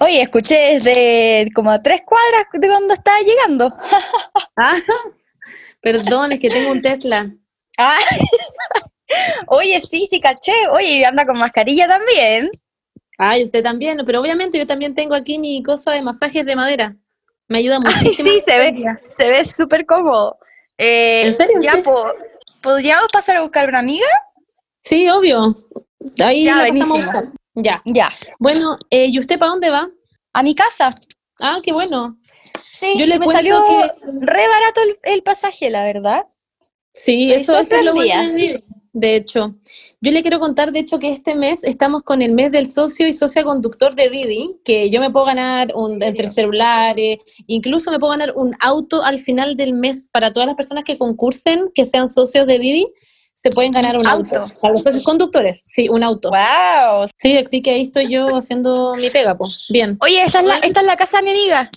Oye, escuché desde como a tres cuadras de cuando estaba llegando. Ah, perdón, es que tengo un Tesla. Ah. Oye, sí, sí, caché. Oye, anda con mascarilla también. Ay, usted también, pero obviamente yo también tengo aquí mi cosa de masajes de madera. Me ayuda Ay, muchísimo. sí, se ve, se ve súper cómodo. Eh, ¿En serio? Ya, po- ¿podríamos pasar a buscar una amiga? Sí, obvio. Ahí Ya, la pasamos a buscar. Ya. Ya, Bueno, eh, ¿y usted para dónde va? a mi casa. Ah, qué bueno. Sí, Yo le me salió que- re barato el, el pasaje, la verdad. Sí, eso, eso es lo bueno de hecho, yo le quiero contar, de hecho, que este mes estamos con el mes del socio y socia conductor de Vivi, que yo me puedo ganar un, entre celulares, incluso me puedo ganar un auto al final del mes para todas las personas que concursen, que sean socios de Vivi, se pueden ganar un auto. Auto. Para los socios conductores, sí, un auto. ¡Wow! Sí, así que ahí estoy yo haciendo mi pega, pues. Bien. Oye, esa es la, esta es la casa de mi amiga.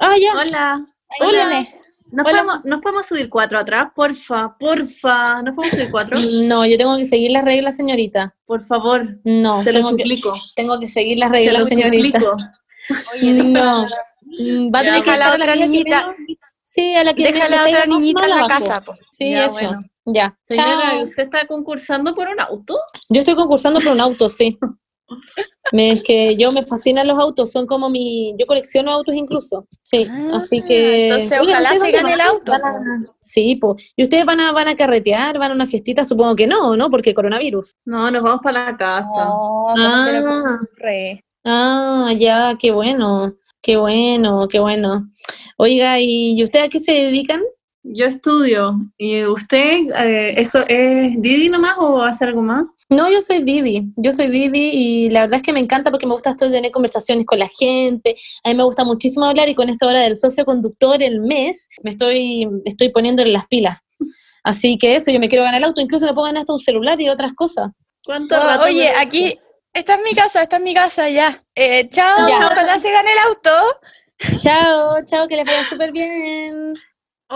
Ah, ya. Hola. Hola. viene. ¿Nos, Hola. podemos, ¿Nos podemos subir cuatro atrás? Porfa, porfa. ¿Nos podemos subir cuatro? No, yo tengo que seguir las reglas, señorita. Por favor. No, Se lo que, suplico. tengo que seguir las Se reglas, lo señorita. suplico. Oye, No. Va a tener que a la otra niñita. Sí, a la que Deja la otra niñita en la abajo. casa. po. Sí, Ya, eso. bueno. Ya. Señora. ¿usted está concursando por un auto? Yo estoy concursando por un auto, sí. Me, es que yo me fascinan los autos, son como mi... Yo colecciono autos incluso, sí. Ah, así que... entonces ojalá ¿ustedes se gane el auto, a- Sí, pues. ¿Y ustedes van a, van a carretear, van a una fiestita? Supongo que no, ¿no? Porque coronavirus. No, nos vamos para la casa. No, ¿cómo se le Ah. Ah, ya, qué bueno, qué bueno, qué bueno. Oiga, ¿y y ustedes a qué se dedican? Yo estudio. ¿Y usted, eh, eso es Didi nomás o hace algo más? No, yo soy Didi, yo soy Didi y la verdad es que me encanta porque me gusta esto de tener conversaciones con la gente, a mí me gusta muchísimo hablar y con esto ahora del socio conductor el mes, me estoy, estoy poniéndole las pilas. Así que eso, yo me quiero ganar el auto, incluso me puedo ganar hasta un celular y otras cosas. ¿Cuánto Oh, rato oye, aquí, esta es mi casa, esta es mi casa, ya. Eh, chao, Ya. ojalá se gane el auto. Chao, chao, que les vaya súper bien.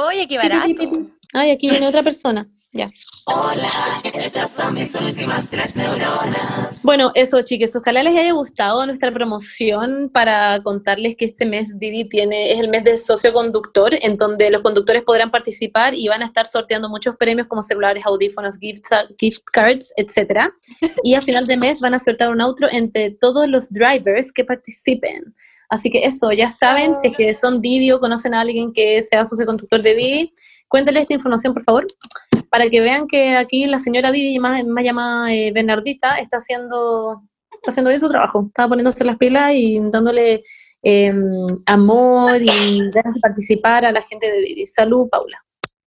Oye, qué barato. Ay, aquí viene otra persona. Ya. Bueno, eso, chiques, ojalá les haya gustado nuestra promoción para contarles que este mes Didi tiene, es el mes del socio conductor, en donde los conductores podrán participar y van a estar sorteando muchos premios como celulares, audífonos, gift, gift cards, etcétera. Y al final de mes van a sortear un auto entre todos los drivers que participen. Así que eso, ya saben, si es que son Didi o conocen a alguien que sea socio conductor de Didi, cuéntenle esta información, por favor para que vean que aquí la señora Didi, más, más llamada eh, Bernardita, está haciendo, está haciendo bien su trabajo. Está poniéndose las pilas y dándole eh, amor y ganas de participar a la gente de Didi. Salud, Paula.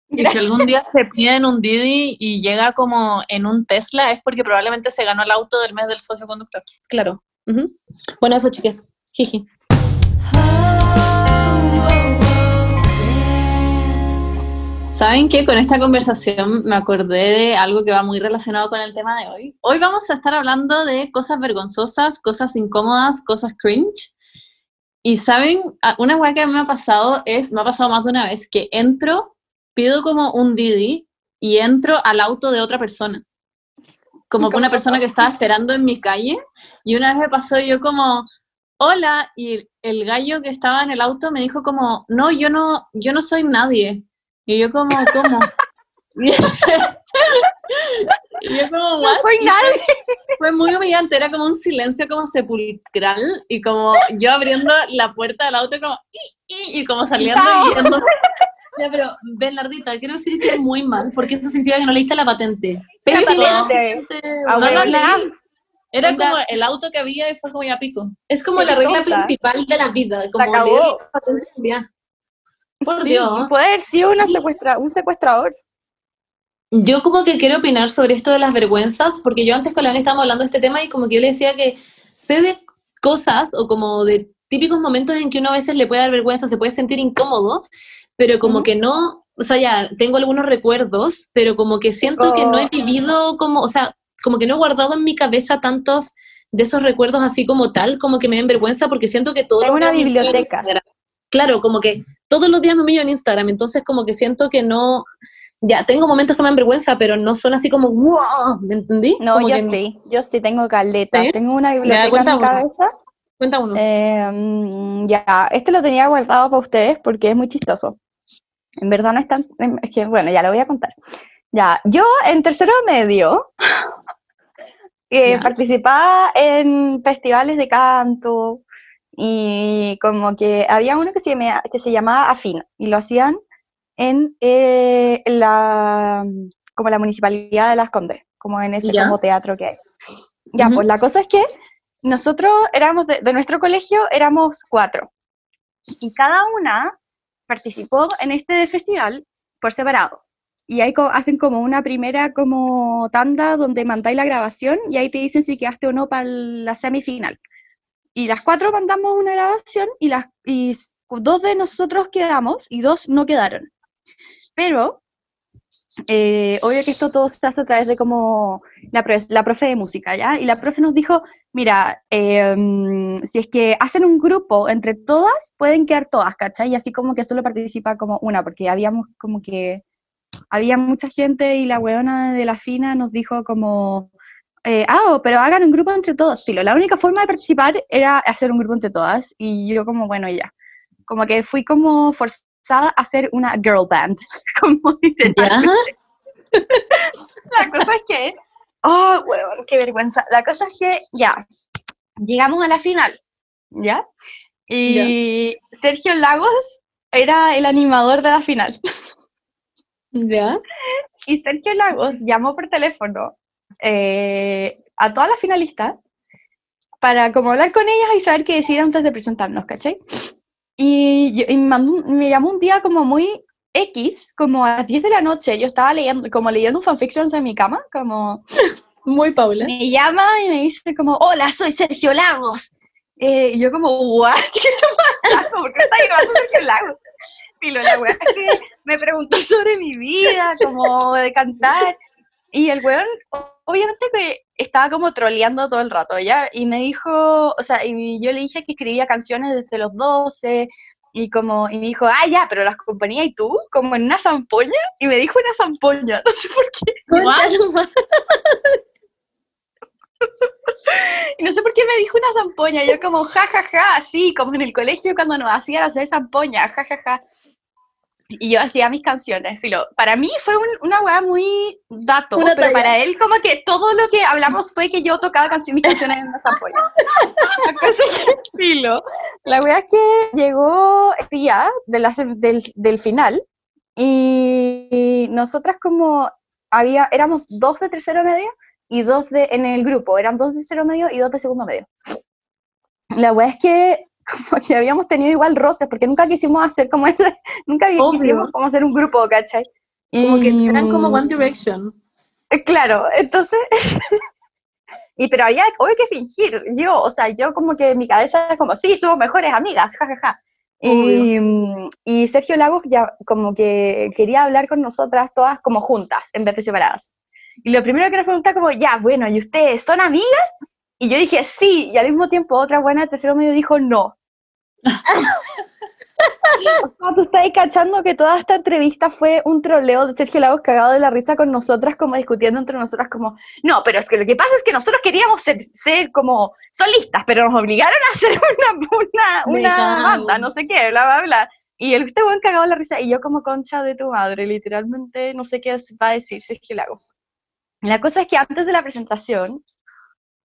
Y si algún día se piden un Didi y llega como en un Tesla, es porque probablemente se ganó el auto del mes del socio conductor. Claro. Ujú. Bueno, eso, chiques. Jiji. ¿Saben qué? Con esta conversación me acordé de algo que va muy relacionado con el tema de hoy. Hoy vamos a estar hablando de cosas vergonzosas, cosas incómodas, cosas cringe. Y saben, una weá que me ha pasado es, me ha pasado más de una vez, que entro, pido como un Didi y entro al auto de otra persona. Como una persona que estaba esperando en mi calle. Y una vez me pasó yo como, hola, y el gallo que estaba en el auto me dijo como, no, yo no, yo no soy nadie. Y yo como, ¿cómo? y yo como, No "What?". soy Y nadie. Fue muy humillante, era como un silencio como sepulcral y como yo abriendo la puerta del auto como, "Y, y", y como saliendo No. y yendo. Ya, pero, Bernardita, quiero decirte muy mal, porque eso significa que no leíste la patente. La Pésimo. patente. No no Era Onda. como el auto que había y fue como ya pico. Es como Qué la regla tonta. principal de la vida, como acabó. leer la. Por Sí, Dios. puede haber sido una secuestra, un secuestrador. Yo como que quiero opinar sobre esto de las vergüenzas, porque yo antes con la Vane estábamos hablando de este tema y como que yo le decía que sé de cosas o como de típicos momentos en que uno a veces le puede dar vergüenza, se puede sentir incómodo, pero como que no, o sea, ya tengo algunos recuerdos, pero como que siento que no he Oh. vivido como, o sea, como que no he guardado en mi cabeza tantos de esos recuerdos así como tal, como que me den vergüenza porque siento que todos Es los una biblioteca. Claro, como que todos los días me humillo en Instagram, entonces como que siento que no, Ya, tengo momentos que me dan vergüenza, pero no son así como, wow, ¿me entendí? No, Como yo que sí, yo sí tengo caleta. Tengo una biblioteca en mi uno. cabeza. Cuenta uno. Eh, mm, ya, este lo tenía guardado para ustedes porque es muy chistoso. En verdad no es tan... em, Es que, bueno, ya lo voy a contar. Ya, yo en tercero medio eh, participaba en festivales de canto y como que había uno que se, llama- que se llamaba Afina y lo hacían en eh, la, como la municipalidad de Las Condes, como en ese Ya. como teatro que hay. Ya, pues la cosa es que nosotros éramos, de, de nuestro colegio éramos cuatro y cada una participó en este festival por separado. Y ahí hacen como una primera como tanda donde mandáis la grabación y ahí te dicen si quedaste o no para la semifinal. Y las cuatro mandamos una grabación y, las, dos de nosotros quedamos y dos no quedaron. Pero, eh, obvio que esto todo se hace a través de como la, la profe de música, ¿ya? Y la profe nos dijo, mira, mm, si es que hacen un grupo entre todas, pueden quedar todas, ¿cachai? Y así como que solo participa como una, porque habíamos como que, había mucha gente y la weona de la fina nos dijo como, eh, ah, pero hagan un grupo entre todos, filo. La única forma de participar era hacer un grupo entre todas y yo como, bueno, ya. Como que fui como forzada a hacer una girl band, como. La cosa es que, oh, huevón, qué vergüenza. La cosa es que, ya, llegamos a la final, ¿ya? Y Sergio Lagos era el animador de la final. ¿Ya? Y Sergio Lagos llamó por teléfono eh, a todas las finalistas para como hablar con ellas y saber qué decir antes de presentarnos, ¿cachai? Y, yo- y me, mandó me llamó un día como muy X, como a las 10 de la noche, yo estaba leyendo, como leyendo un fanfiction en mi cama, como Muy Paula. me llama y me dice como, hola, soy Sergio Lagos. Eh, y yo como, what? ¿Qué está pasando? ¿Por qué está grabando Sergio Lagos? La weá es que me preguntó sobre mi vida, como de cantar. Y el weón, obviamente que estaba como troleando todo el rato, ¿ya? Y me dijo, o sea, y yo le dije que escribía canciones desde los 12, y como, y me dijo, ah, ya, pero las componía y tú, como en una zampoña, y me dijo una zampoña, no sé por qué. Y no sé por qué me dijo una zampoña, yo como, ja, ja, ja, así, como en el colegio cuando nos hacían hacer zampoña, ja, ja, ja. Y yo hacía mis canciones, filo. Para mí fue un- una weá muy dato, Una pero talla. para él como que todo lo que hablamos fue que yo tocaba canci- mis canciones en una zampoña. La cosa es que, filo, la weá es que llegó el día de la del, del final y nosotras como había, éramos dos de tercero medio y dos de, en el grupo, eran dos de tercero medio y dos de segundo medio. La weá es que como que habíamos tenido igual roces, porque nunca quisimos hacer como ese, nunca Obvio. quisimos como hacer un grupo, ¿cachai? Como que eran como One Direction. eh, Claro, entonces, y pero había, obvio que fingir, yo, o sea, yo como que en mi cabeza era como, sí, somos mejores amigas, jajaja. Y, mm, y Sergio Lagos ya como que quería hablar con nosotras todas como juntas, en vez de separadas. Y lo primero que nos pregunta como, ya, bueno, ¿y ustedes son amigas? Y yo dije, sí, y al mismo tiempo otra buena de tercero medio dijo, no. o sea, tú estás cachando que toda esta entrevista fue un troleo de Sergio Lagos cagado de la risa con nosotras, como discutiendo entre nosotras, como, no, pero es que lo que pasa es que nosotros queríamos ser, ser como solistas, pero nos obligaron a hacer una, una, una banda, no sé qué, bla, bla, bla. Y el este buen cagado de la risa, y yo como concha de tu madre, literalmente no sé qué va a decir Sergio Lagos. La cosa es que antes de la presentación,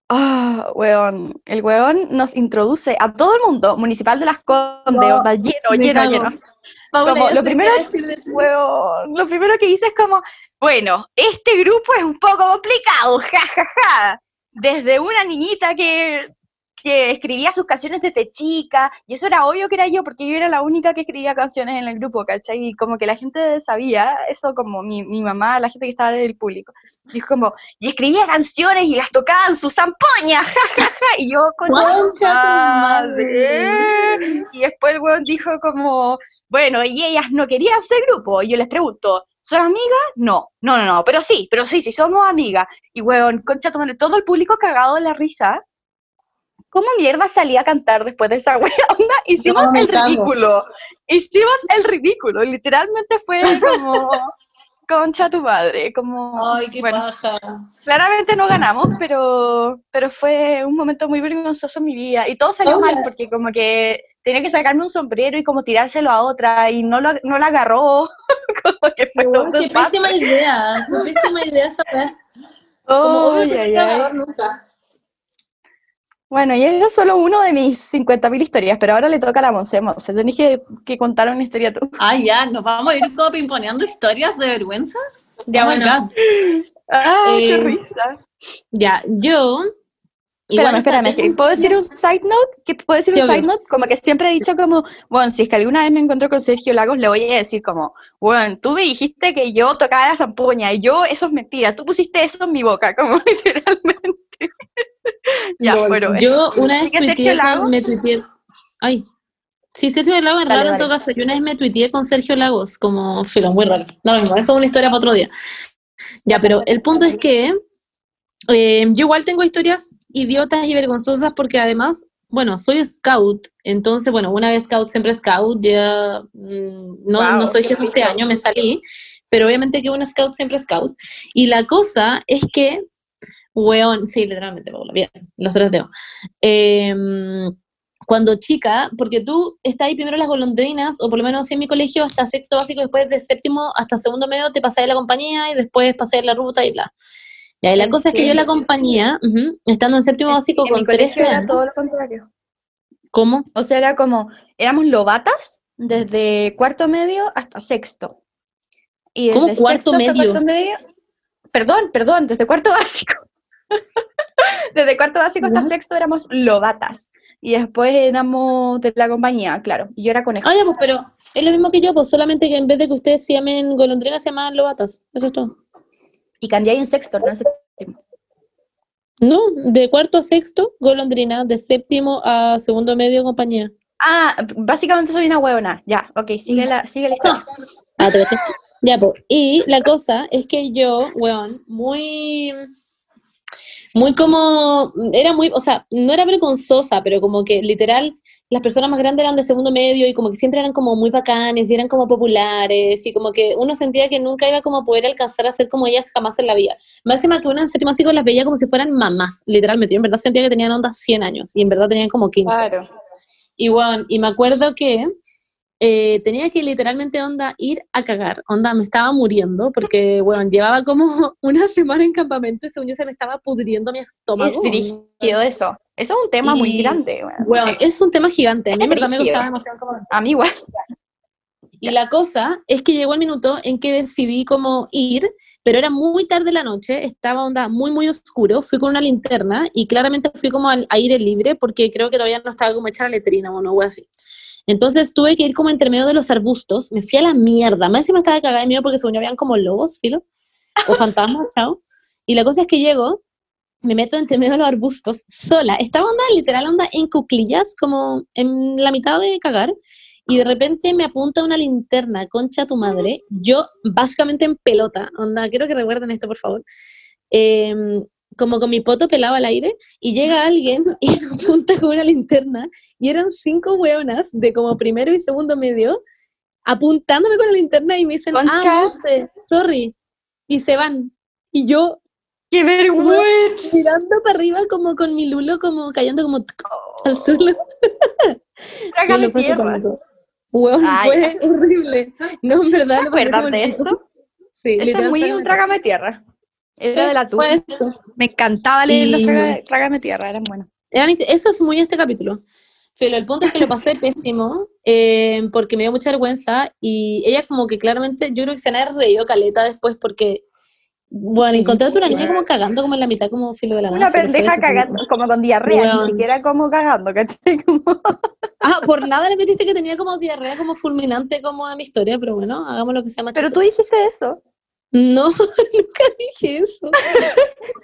ah, weón, el weón nos introduce a todo el mundo, municipal de las Condes, No, lleno, lleno, cago. lleno. Paula, Como, lo primero de. Weón, lo primero que dice es como, bueno, este grupo es un poco complicado, ja, ja, ja. Desde una niñita que, que escribía sus canciones desde chica, y eso era obvio que era yo, porque yo era la única que escribía canciones en el grupo, ¿cachai? Y como que la gente sabía, eso como mi, mi mamá, la gente que estaba en el público, dijo como, y escribía canciones y las tocaba en su zampoña, ja, ja, ja, y yo con y después el weón dijo como, bueno, y ellas no querían ser grupo. Y yo les pregunto, ¿son amigas? No, no, no, no, pero sí, pero sí, sí, somos amigas. Y weón, concha todo el público cagado de la risa. ¿Cómo mierda salí a cantar después de esa weá? Onda, Hicimos No, el ridículo. Hicimos el ridículo. Literalmente fue como. concha tu madre, como... Ay, qué bueno, paja. claramente no ganamos, pero, pero fue un momento muy vergonzoso en mi vida. Y todo salió mal, porque como que tenía que sacarme un sombrero y como tirárselo a otra, y no lo, no la agarró. como que fue todo Weón, un qué pésima idea. Qué pésima idea esa weá. Como obvio que se nunca. Bueno, y eso es solo uno de mis 50.000 historias, pero ahora le toca a la Monse. Monse, tenés que, que contar una historia tú. Ah, ya, nos vamos a ir como pimponeando historias de vergüenza. Ya, Oh bueno. ¡Ay, qué Eh, risa! Ya, yo. Espérame, espérame, ¿puedo decir un side note? ¿Que ¿Puedo decir Sí, un obvio. side note? Como que siempre he dicho como, bueno, si es que alguna vez me encuentro con Sergio Lagos, le voy a decir como, bueno, tú me dijiste que yo tocaba la zampoña y yo, eso es mentira, tú pusiste eso en mi boca, como literalmente. ya, bueno. Yo una vez tuiteé con, me tuiteé, ay, sí, Sergio Lagos es Dale, raro en dale. todo caso, yo una vez me tuiteé con Sergio Lagos, como filo, muy raro, no lo mismo, eso es una historia para otro día. Ya, pero el punto es que eh, yo igual tengo historias idiotas y vergonzosas porque además, bueno, soy scout, entonces, bueno, una vez scout, siempre scout, ya mm, no, Wow, no soy jefe este año, me salí, pero obviamente que una scout siempre scout. Y la cosa es que, weón, sí, literalmente, Paula, bien, los tres dedos. Em, cuando chica, porque tú estás ahí primero en las golondrinas, o por lo menos así en mi colegio, hasta sexto básico, después de séptimo hasta segundo medio te pasé la compañía y después pasé la ruta y bla. Ya, y la ¿En cosa es que yo la compañía, ujú, estando en séptimo básico En con colegio 13 era años, todo lo contrario. ¿cómo? O sea, era como, éramos lobatas desde cuarto medio hasta sexto. Y ¿Cómo cuarto sexto medio? cuarto medio, perdón, perdón, desde cuarto básico. desde cuarto básico hasta sexto éramos lobatas. Y después éramos de la compañía, claro. Y yo era conejo. Ah, ya, pues, pero es lo mismo que yo, pues solamente que en vez de que ustedes se llamen golondrinas, se llaman lobatas. Eso es todo. Y cambié ahí en sexto, no en séptimo. No, de cuarto a sexto, golondrina, de séptimo a segundo medio, compañía. Ah, básicamente soy una huevona. Ya, ok, sigue la, sigue la historia. Ah, te caché. Ya, pues. Y la cosa es que yo, weón, muy. Muy como. Era muy. O sea, no era vergonzosa, pero como que literal, las personas más grandes eran de segundo medio y como que siempre eran como muy bacanes y eran como populares y como que uno sentía que nunca iba como a poder alcanzar a ser como ellas jamás en la vida. Máxima que una en séptimo básico las veía como si fueran mamás, literalmente. Yo en verdad sentía que tenían onda 100 años y en verdad tenían como 15. Claro. Y bueno, y me acuerdo que eh, tenía que literalmente onda ir a cagar, onda me estaba muriendo porque, bueno, llevaba como una semana en campamento y según yo se me estaba pudriendo mi estómago. Es dirigido eso. Eso es un tema muy grande. weón. Bueno, es un tema gigante, a mí verdad me gustaba demasiado campamento. A mí igual. Y la cosa es que llegó el minuto en que decidí como ir, pero era muy tarde la noche, estaba onda muy, muy oscuro, fui con una linterna y claramente fui como al aire libre porque creo que todavía no estaba como hecha la letrina o no, algo así. Entonces tuve que ir como entre medio de los arbustos, me fui a la mierda, más encima estaba cagada de miedo porque según yo habían como lobos, filo, o fantasmas, chao. Y la cosa es que llego, me meto entre medio de los arbustos, sola, estaba onda, literal onda en cuclillas, como en la mitad de cagar, y de repente me apunta una linterna, concha tu madre, yo básicamente en pelota, onda, quiero que recuerden esto, por favor, Em, como con mi poto pelado al aire, y llega alguien y me apunta con una linterna, y eran cinco hueonas de como primero y segundo medio, apuntándome con la linterna y me dicen, Concha. ah, Monse, sorry, y se van. Y yo ¡Qué vergüenza! mirando para arriba como con mi lulo, como cayendo como al suelo. Fue tierra. súper Weón, Ay, fue horrible. No, en verdad. ¿Te lo pasé acuerdas de esto? Sí, Eso es muy un trágame tierra. Era de la fue tuya. eso. Me encantaba leer los Y- traga- trágame tierra, eran buenos. Eran eso es muy este capítulo. Pero el punto es que lo pasé pésimo eh, porque me dio mucha vergüenza y ella como que claramente, yo creo que se me reído caleta después porque, bueno, Sí, encontrarte una sí. niña como cagando como en la mitad como filo de la Una filo, fue pendeja cagando, como con diarrea, Weón. ni siquiera como cagando, ¿cachai? Como- Ah, por nada le metiste que tenía como diarrea como fulminante como a mi historia, pero bueno, hagamos lo que sea más Pero tú chistoso. dijiste eso. No, nunca dije eso.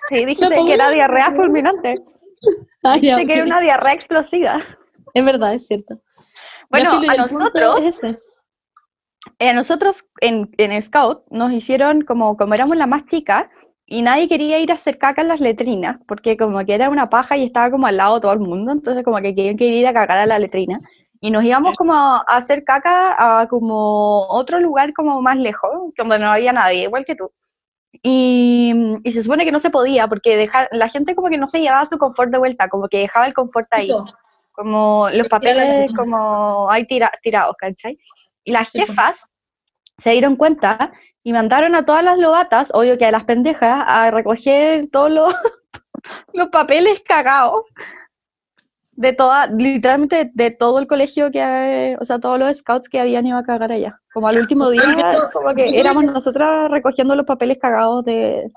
Sí, dijiste pongo que era diarrea fulminante. Ah, ya, Dijiste que era una diarrea explosiva. Es verdad, es cierto. Bueno, a nosotros, es eh, a nosotros en, en Scout nos hicieron como, como éramos la más chica y nadie quería ir a hacer caca en las letrinas porque como que era una paja y estaba como al lado de todo el mundo, entonces como que querían que ir a cagar a la letrina. Y nos íbamos como a hacer caca a como otro lugar como más lejos, donde no había nadie, igual que tú. Y, y se supone que no se podía porque dejar, la gente como que no se llevaba su confort de vuelta, como que dejaba el confort ahí. Como los papeles como ahí tira- tirados, ¿cachai? Y las po. jefas se dieron cuenta y mandaron a todas las lobatas, obvio que a las pendejas, a recoger todos los, los papeles cagados de toda, literalmente de, de todo el colegio que, o sea, todos los scouts que habían ido a cagar allá. Como al último día, como que éramos nosotras recogiendo los papeles cagados de...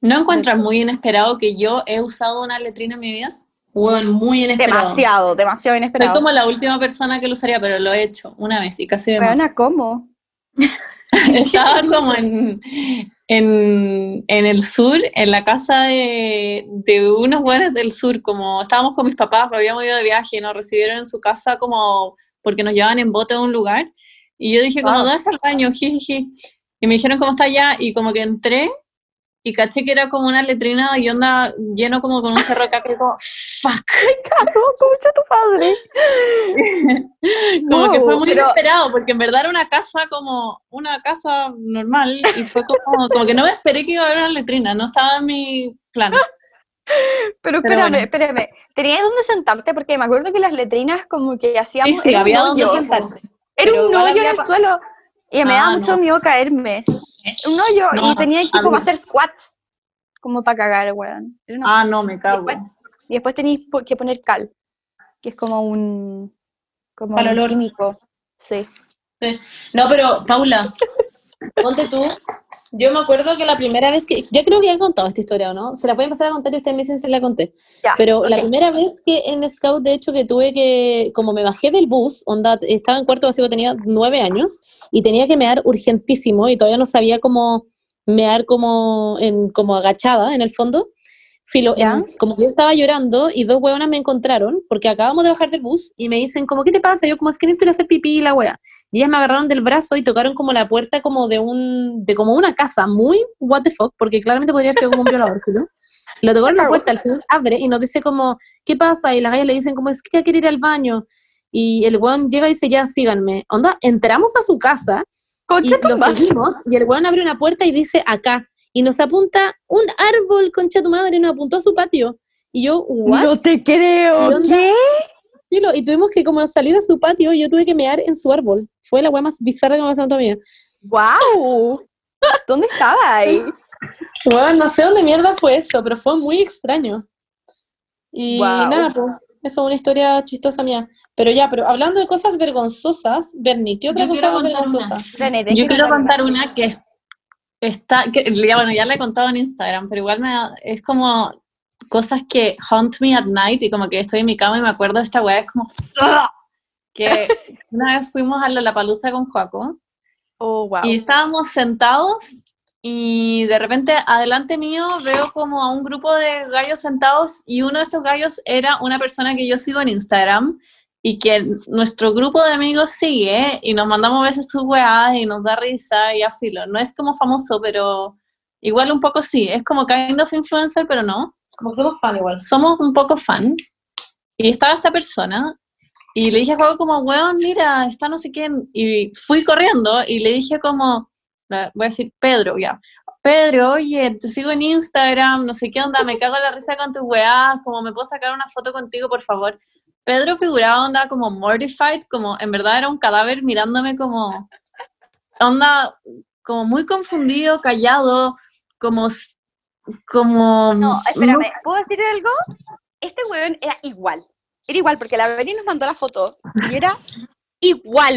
¿No encuentras muy inesperado que yo he usado una letrina en mi vida? Weón, muy inesperado. Demasiado, demasiado Soy inesperado. como la última persona que lo usaría, pero lo he hecho una vez y casi de ¿cómo? Estaba como en, en, en el sur, en la casa de, de unos buenos del sur, como estábamos con mis papás, habíamos ido de viaje, nos recibieron en su casa como porque nos llevaban en bote a un lugar, y yo dije como, Wow. ¿dónde está el baño? Jijiji. Y me dijeron cómo está allá, y como que entré, y caché que era como una letrina y onda lleno como con un cerro caca, y como, fuck. ¿Cómo, cómo está tu padre? Como que fue muy pero- inesperado, porque en verdad era una casa como una casa normal y fue como, como que no me esperé que iba a haber una letrina, no estaba en mi plan. Pero Pero espérame, bueno. espérame. ¿Tenías dónde sentarte? Porque me acuerdo que las letrinas como que Sí, hacíamos... sí, un había hoyo. sentarse. Era un hoyo en el suelo. Y me Ah, daba mucho no. miedo caerme. Un hoyo No, y tenía que como hacer squats. Como para cagar, weón. Ah, no, me cago. Después- Y después tenéis que poner cal, que es como un... Como Para un olor. químico. Sí. Sí. No, pero Paula, ponte tú. Yo me acuerdo que la primera vez que. Ya creo que ya he contado esta historia, ¿o no? Se la pueden pasar a contar y ustedes me dicen si la conté. Ya, Pero la primera vez que en Scout, de hecho, que tuve que. Como me bajé del bus, onda, estaba en cuarto básico, tenía nueve años y tenía que mear urgentísimo y todavía no sabía cómo mear como, en, como agachada en el fondo. Filo, ¿Ya? en- como que yo estaba llorando y dos hueonas me encontraron porque acabamos de bajar del bus y me dicen como, ¿qué te pasa? Yo como, es que necesito ir a hacer pipí y la wea. Y ellas me agarraron del brazo y tocaron como la puerta como de un, de como una casa muy what the fuck, porque claramente podría ser como un violador, filo. Lo tocaron la puerta, el señor abre y nos dice como, ¿qué pasa? Y las gallas le dicen como, es que ya quiere ir al baño. Y el weón llega y dice, ya, síganme. Onda, entramos a su casa y Concha lo seguimos y el weón abre una puerta y dice, acá. Y nos apunta un árbol, concha tu madre, nos apuntó a su patio. Y yo, ¿what? No te creo. Filo, Y tuvimos que como salir a su patio y yo tuve que mear en su árbol. Fue la weá más bizarra que me ha pasado en toda mi vida. ¡Wow! ¿Dónde estaba ahí? Bueno, no sé dónde mierda fue eso, pero fue muy extraño. Y nada, pues, eso es una historia chistosa mía. Pero ya, pero hablando de cosas vergonzosas, Bernie, ¿qué otra Yo cosa vergonzosa? René, tenés Yo quiero contar contar una que es- está, que ya, bueno, ya la he contado en Instagram, pero igual me da- es como cosas que haunt me at night y como que estoy en mi cama y me acuerdo de esta weá, es como ¡ah! que una vez fuimos a Lollapalooza con Joaco Oh, wow. y estábamos sentados y de repente adelante mío veo como a un grupo de gallos sentados y uno de estos gallos era una persona que yo sigo en Instagram y que nuestro grupo de amigos sigue y nos mandamos a veces sus weas y nos da risa y a filo. No es como famoso, pero igual un poco sí. Es como kind of influencer, pero no. Como que somos fan igual. Somos un poco fan. Y estaba esta persona y le dije a Juego como, weón, mira, está no sé quién. Y fui corriendo y le dije como, voy a decir Pedro, ya. Pedro, oye, te sigo en Instagram, no sé qué onda, me cago en la risa con tus weas, como me puedo sacar una foto contigo, por favor. Pedro figuraba onda como mortified, como en verdad era un cadáver mirándome como, onda, como muy confundido, callado, como, como... No, espérame, sé. ¿puedo decir algo? Este weón era igual. Era igual, porque la Beni nos mandó la foto y era igual.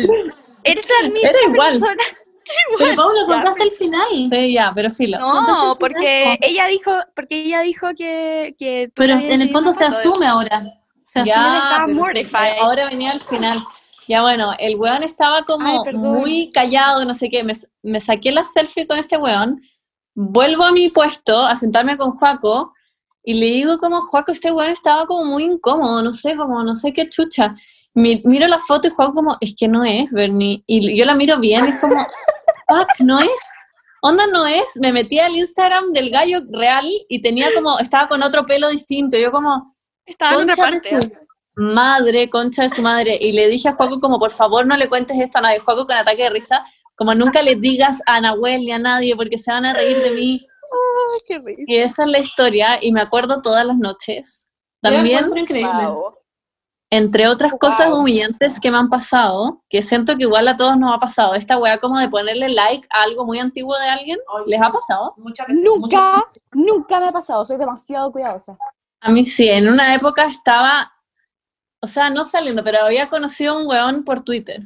Eres la misma Era igual. persona. Pero Paula, contaste el final. Sí, ya, pero filo. No, porque ella dijo, porque ella dijo que, que tú Pero en el fondo se asume ahora. Se asume. Ya, estaba mortified. ahora venía al final. Ya bueno, el weón estaba como Ay, muy callado, no sé qué. Me, me saqué la selfie con este weón, vuelvo a mi puesto a sentarme con Juaco y le digo como, Juaco, este weón estaba como muy incómodo, no sé, como no sé qué chucha. Mi- miro la foto y Juaco como, es que no es, Bernie. Y yo la miro bien, es como, fuck, no es. Onda no es, me metí al Instagram del gallo real y tenía como, estaba con otro pelo distinto. Yo como, Estaba en otra Concha de parte. su- madre, concha de su madre, y le dije a Juaco como, por favor, no le cuentes esto a nadie. Juaco con ataque de risa, como nunca le digas a Nahuel ni a nadie porque se van a reír de mí. qué risa. Y esa es la historia, y me acuerdo todas las noches. También, increíble. Wow. entre otras cosas Wow. humillantes que me han pasado, que siento que igual a todos nos ha pasado, esta weá como de ponerle like a algo muy antiguo de alguien, Ay, ¿les sí. ha pasado? Muchas veces. Nunca, nunca me ha pasado, soy demasiado cuidadosa. A mí sí, en una época estaba, o sea, no saliendo, pero había conocido a un weón por Twitter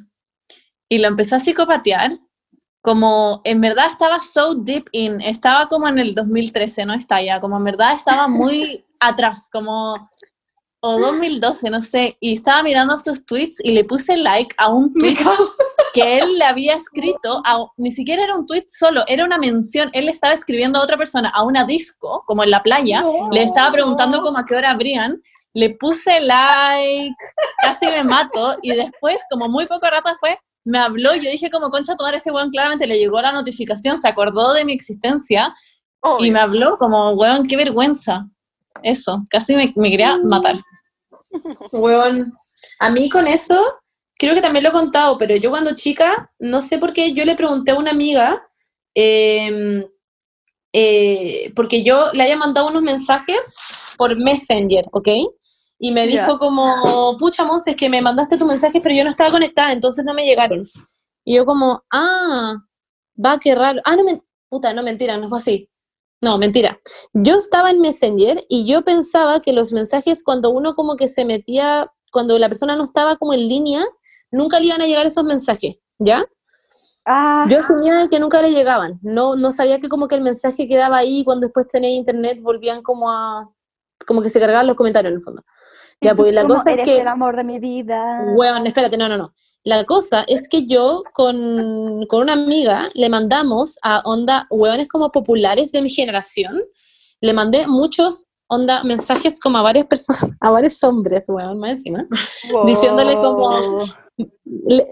y lo empecé a psicopatear, como en verdad estaba so deep in, estaba como en el 2013, no está ya, como en verdad estaba muy atrás, como, o 2012, no sé, y estaba mirando sus tweets y le puse like a un tweet que él le había escrito, a- ni siquiera era un tweet solo, era una mención, él estaba escribiendo a otra persona a una disco, como en la playa, le estaba preguntando como a qué hora abrían, le puse like, casi me mato, y después, como muy poco rato después, me habló, y yo dije como, concha, tomar este weón, claramente le llegó la notificación, se acordó de mi existencia, y me habló como, weón, qué vergüenza. Eso, casi me, me quería matar. Weón, a mí con eso, creo que también lo he contado, pero yo cuando chica, no sé por qué, yo le pregunté a una amiga, eh, eh, porque yo le había mandado unos mensajes por Messenger, ¿ok? Y me dijo como, pucha, Monse, es que me mandaste tu mensaje, pero yo no estaba conectada, entonces no me llegaron. Y yo como, ah, va, qué raro. Ah, no, men- puta, no, mentira, no fue así. No, mentira. Yo estaba en Messenger y yo pensaba que los mensajes cuando uno como que se metía, cuando la persona no estaba como en línea, nunca le iban a llegar esos mensajes, ¿ya? Ah, Yo asumía que nunca le llegaban. No, no sabía que como que el mensaje quedaba ahí y cuando después tenía internet volvían como a, como que se cargaban los comentarios en el fondo. Ya, pues la cosa es que... el amor de mi vida. Weón, espérate, no, no, no. La cosa es que yo con, con una amiga le mandamos a onda, weones como populares de mi generación, le mandé muchos onda mensajes como a varias personas, a varios hombres, weón, más encima. diciéndole como-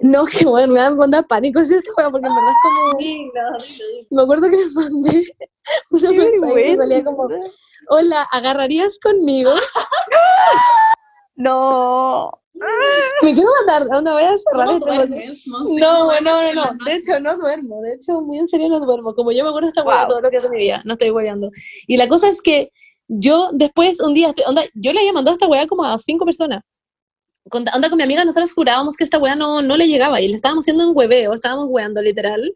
no, que weón, me da onda pánico weón, porque en verdad es como, me acuerdo que le mandé una Qué mensaje que salía como, hola, ¿agarrarías conmigo? No. Me quiero matar, onda, voy a cerrar esto porque- No, bueno, no, no, no. De hecho, no duermo. De hecho, muy en serio no duermo. Como yo me acuerdo de esta Wow. todo lo que es de mi vida. No estoy hueveando. Y la cosa es que yo después, un día, estoy- onda, yo le había mandado esta hueá como a cinco personas. Con, onda, con mi amiga, nosotros jurábamos que esta hueá no, no le llegaba. Y le estábamos haciendo un hueveo, estábamos hueando literal.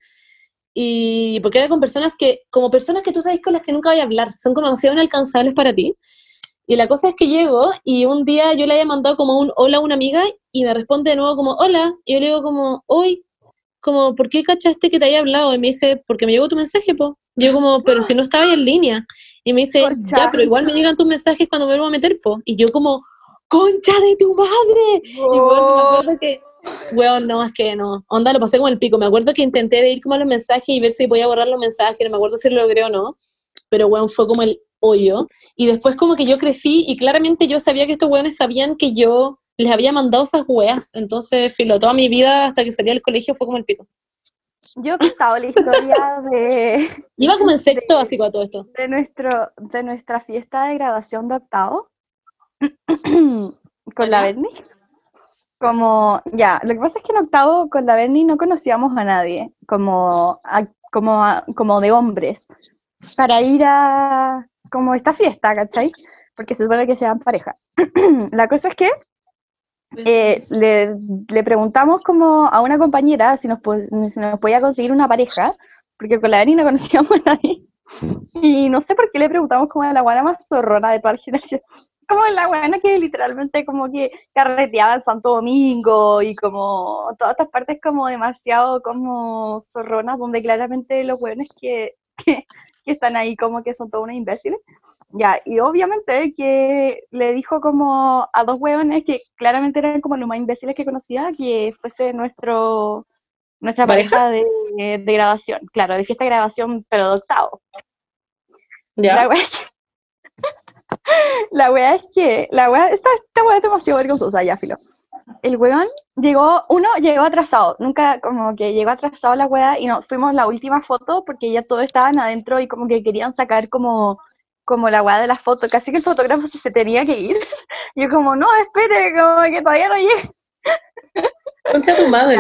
Y porque era con personas que, como personas que tú sabes con las que nunca voy a hablar. Son como demasiado inalcanzables para ti. Y la cosa es que llego y un día yo le había mandado como un hola a una amiga y me responde de nuevo como hola. Y yo le digo como, hoy, como, ¿por qué cachaste que te haya hablado? Y me dice, porque me llegó tu mensaje, po. Y Yo como, pero si no estaba ahí en línea. Y me dice, ya, pero igual me llegan tus mensajes cuando me vuelvo a meter, po. Y yo como, concha de tu madre. Y bueno, me acuerdo que, weón, no, es que no. Onda, lo pasé como el pico. Me acuerdo que intenté de ir como a los mensajes y ver si podía borrar los mensajes. No me acuerdo si lo logré o no. Pero, weón, fue como el hoyo. Y después como que yo crecí y claramente yo sabía que estos weones sabían que yo les había mandado esas weas. Entonces, filo, toda mi vida hasta que salí del colegio fue como el pico. Yo he contado la historia de, Iba como en sexto básico a todo esto. de, nuestro, de nuestra fiesta de graduación de octavo con la. Berni. Como, ya, lo que pasa es que en octavo con la Berni no conocíamos a nadie, como, a- como, a- como de hombres, para ir a como esta fiesta, ¿cachai? Porque se supone que sean pareja. la cosa es que eh, le, le preguntamos como a una compañera si nos, si nos podía conseguir una pareja, porque con la Dani no conocíamos a nadie. Y no sé por qué le preguntamos como a la guana más zorrona de toda la generación. Como la guana que literalmente como que carreteaba en Santo Domingo y como todas estas partes como demasiado como zorronas, donde claramente los hueones que, que, que están ahí como que son todos unos imbéciles. Ya, y obviamente que le dijo como a dos hueones que claramente eran como los más imbéciles que conocía, que fuese nuestro nuestra ¿Pareja? pareja de, de grabación, claro, de fiesta de grabación, pero de octavo. La ¿Ya? wea es que, la wea es que, la wea, esta, esta wea es demasiado vergonzosa, ya, filo. El weón llegó, uno llegó atrasado, nunca como que llegó atrasado la wea y nos fuimos la última foto porque ya todos estaban adentro y como que querían sacar como como la weá de la foto, casi que el fotógrafo se tenía que ir. Yo como, no, espere, como que todavía no llegué. Concha tu madre.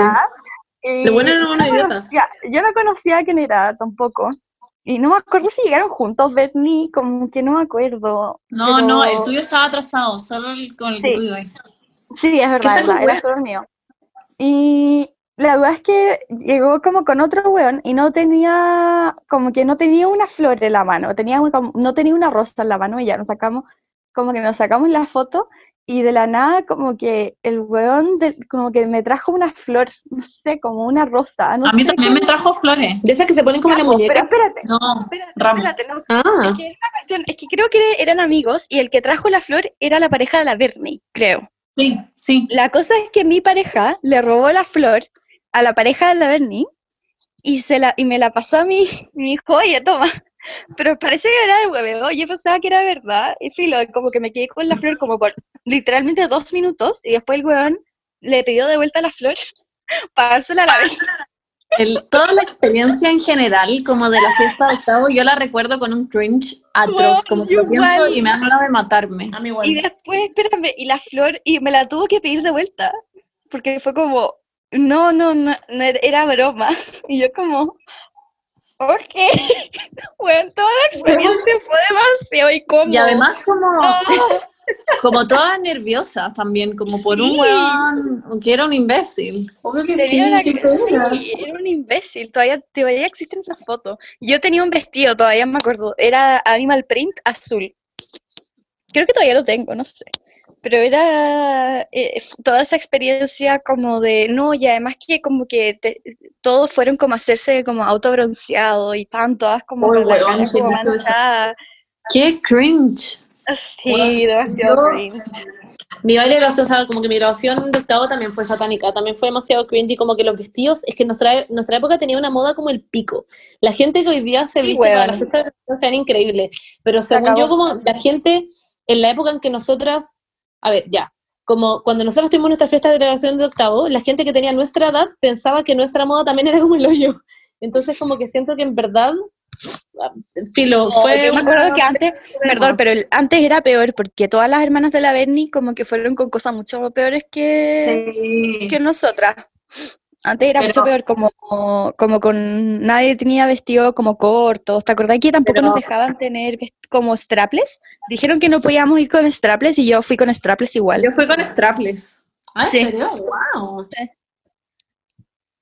Y Lo bueno no conocía, yo no conocía quién era tampoco. Y no me acuerdo si llegaron juntos, Bethany, como que no me acuerdo. No, pero- no, el tuyo estaba atrasado, solo el, con el Sí. tuyo. Sí, es verdad, verdad, era solo el mío. Y la verdad es que llegó como con otro weón y no tenía, como que no tenía una flor en la mano, tenía un- como- no tenía una rosa en la mano y ya nos sacamos, como que nos sacamos la foto y de la nada como que el weón de- como que me trajo una flor, no sé, como una rosa. No A mí sé también me trajo flores. De esas que se ponen como en la Ya, po, Pero muñeca. espérate, No, espérate, espérate, no, Ah, es que, era cuestión- es que creo que eran amigos y el que trajo la flor era la pareja de la Bernie, creo. Sí, sí. La cosa es que mi pareja le robó la flor a la pareja de la Bernie y, se la, y me la pasó a mí y me dijo, oye, toma. Pero parece que era de hueveo, yo pensaba que era verdad. Y filo, como que me quedé con la flor como por literalmente dos minutos y después el huevón le pidió de vuelta la flor para dársela a la. El- toda la experiencia en general, como de la fiesta de octavo, yo la recuerdo con un cringe atroz, como que lo pienso y me dan ganas de matarme. A mí igual. Y después, espérame, y la flor, y me la tuvo que pedir de vuelta, porque fue como, no, no, no, no era- broma. Y yo como, ok, bueno, toda la experiencia fue demasiado incómoda. Y además como, Ah, como todas nerviosas también, como por un Sí. weón que era un imbécil. obvio que tenía sí, sí, era un imbécil, todavía, todavía existen esas fotos. Yo tenía un vestido, todavía me acuerdo, era animal print azul. Creo que todavía lo tengo, no sé. Pero era eh, toda esa experiencia como de, no, y además que como que te- todos fueron como a hacerse como autobronceado y todas como con la cara ¿quién como manchada. ¡Qué cringe! Sí, demasiado yo- cringe. Mi baile grabación, o sea, como que mi grabación de octavo también fue satánica, también fue demasiado cringy, como que los vestidos, es que nuestra, nuestra época tenía una moda como el pico. La gente que hoy día se Sí, viste para las fiestas de sean increíbles, pero Se según yo, acabó. como la gente, en la época en que nosotras, a ver, ya, como cuando nosotros tuvimos nuestra fiesta de graduación de octavo, la gente que tenía nuestra edad pensaba que nuestra moda también era como el hoyo. Entonces, como que siento que en verdad, filo, No, fue... yo me acuerdo que antes, perdón, pero el- antes era peor porque todas las hermanas de la Bernie como que fueron con cosas mucho peores que, que nosotras. Antes era mucho peor, como, como con nadie tenía vestido como corto. ¿Te acordás que tampoco Pero- nos dejaban tener como strapless? Dijeron que no podíamos ir con strapless y yo fui con strapless igual. Yo fui con strapless. Ah, ¿en Sí. serio? ¡Wow! ¿Qué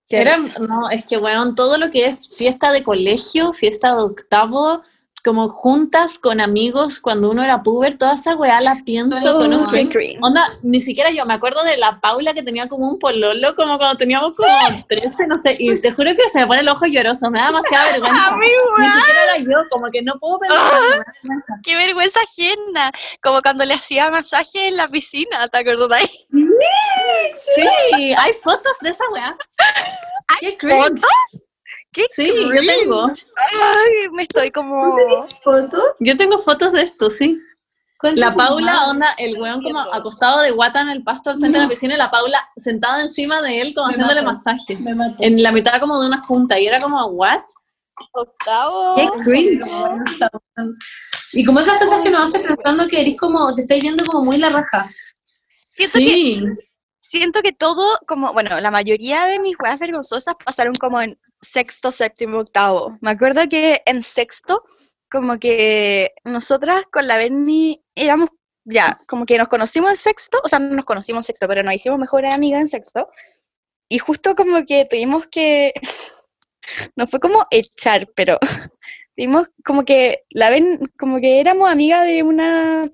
Era, no, es que, weón, todo lo que es fiesta de colegio, fiesta de octavo, como juntas con amigos cuando uno era puber, toda esa weá la pienso con un cringe. cringe. Onda, ni siquiera yo, me acuerdo de la Paula que tenía como un pololo, como cuando teníamos como 13, no sé, y te juro que se me pone el ojo lloroso, me da demasiada vergüenza. A mí, Ni siquiera era yo, como que no puedo pensar. vergüenza. qué vergüenza ajena. Como cuando le hacía masaje en la piscina, ¿te acordás? Sí, hay fotos de esa weá. Qué cringe. ¿Fotos? ¿Qué Sí, yo tengo. Ay, me estoy como... ¿Fotos? Yo tengo fotos de esto, sí. La Paula, madre. onda, el weón como acostado de guata en el pasto al frente de la piscina y la Paula sentada encima de él como Me haciéndole mato. masaje. Me mato. En la mitad como de una junta y era como, ¿what? Octavo. Qué cringe. Y como esas cosas que nos hace pensando que eres como, te estáis viendo como muy la raja. Siento que Sí, siento que todo, como, bueno, la mayoría de mis weas vergonzosas pasaron como en sexto, séptimo, octavo. Me acuerdo que en sexto, como que nosotras con la Benny éramos, ya, como que nos conocimos en sexto, o sea, no nos conocimos en sexto, pero nos hicimos mejores amigas en sexto. Y justo como que tuvimos que, no fue como echar, pero tuvimos como que la ven, como que éramos amigas de una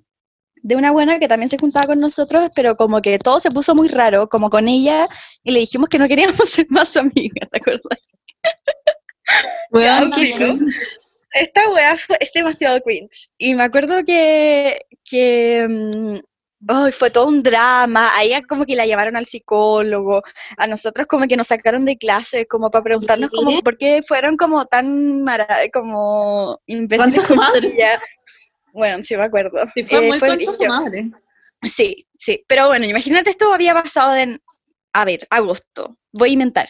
de una buena que también se juntaba con nosotros, pero como que todo se puso muy raro, como con ella, y le dijimos que no queríamos ser más amigas, ¿te acuerdas? weón, qué cringe. Esta weá fue, es demasiado cringe. Y me acuerdo que, que ay, fue todo un drama, a ella como que la llevaron al psicólogo, a nosotros como que nos sacaron de clase, como para preguntarnos como por qué fueron como tan como imbéciles su madre. Bueno, sí me acuerdo. Sí, fue Eh, muy concha su madre. Sí, sí, pero bueno, imagínate esto había pasado en, a ver, agosto, voy a inventar.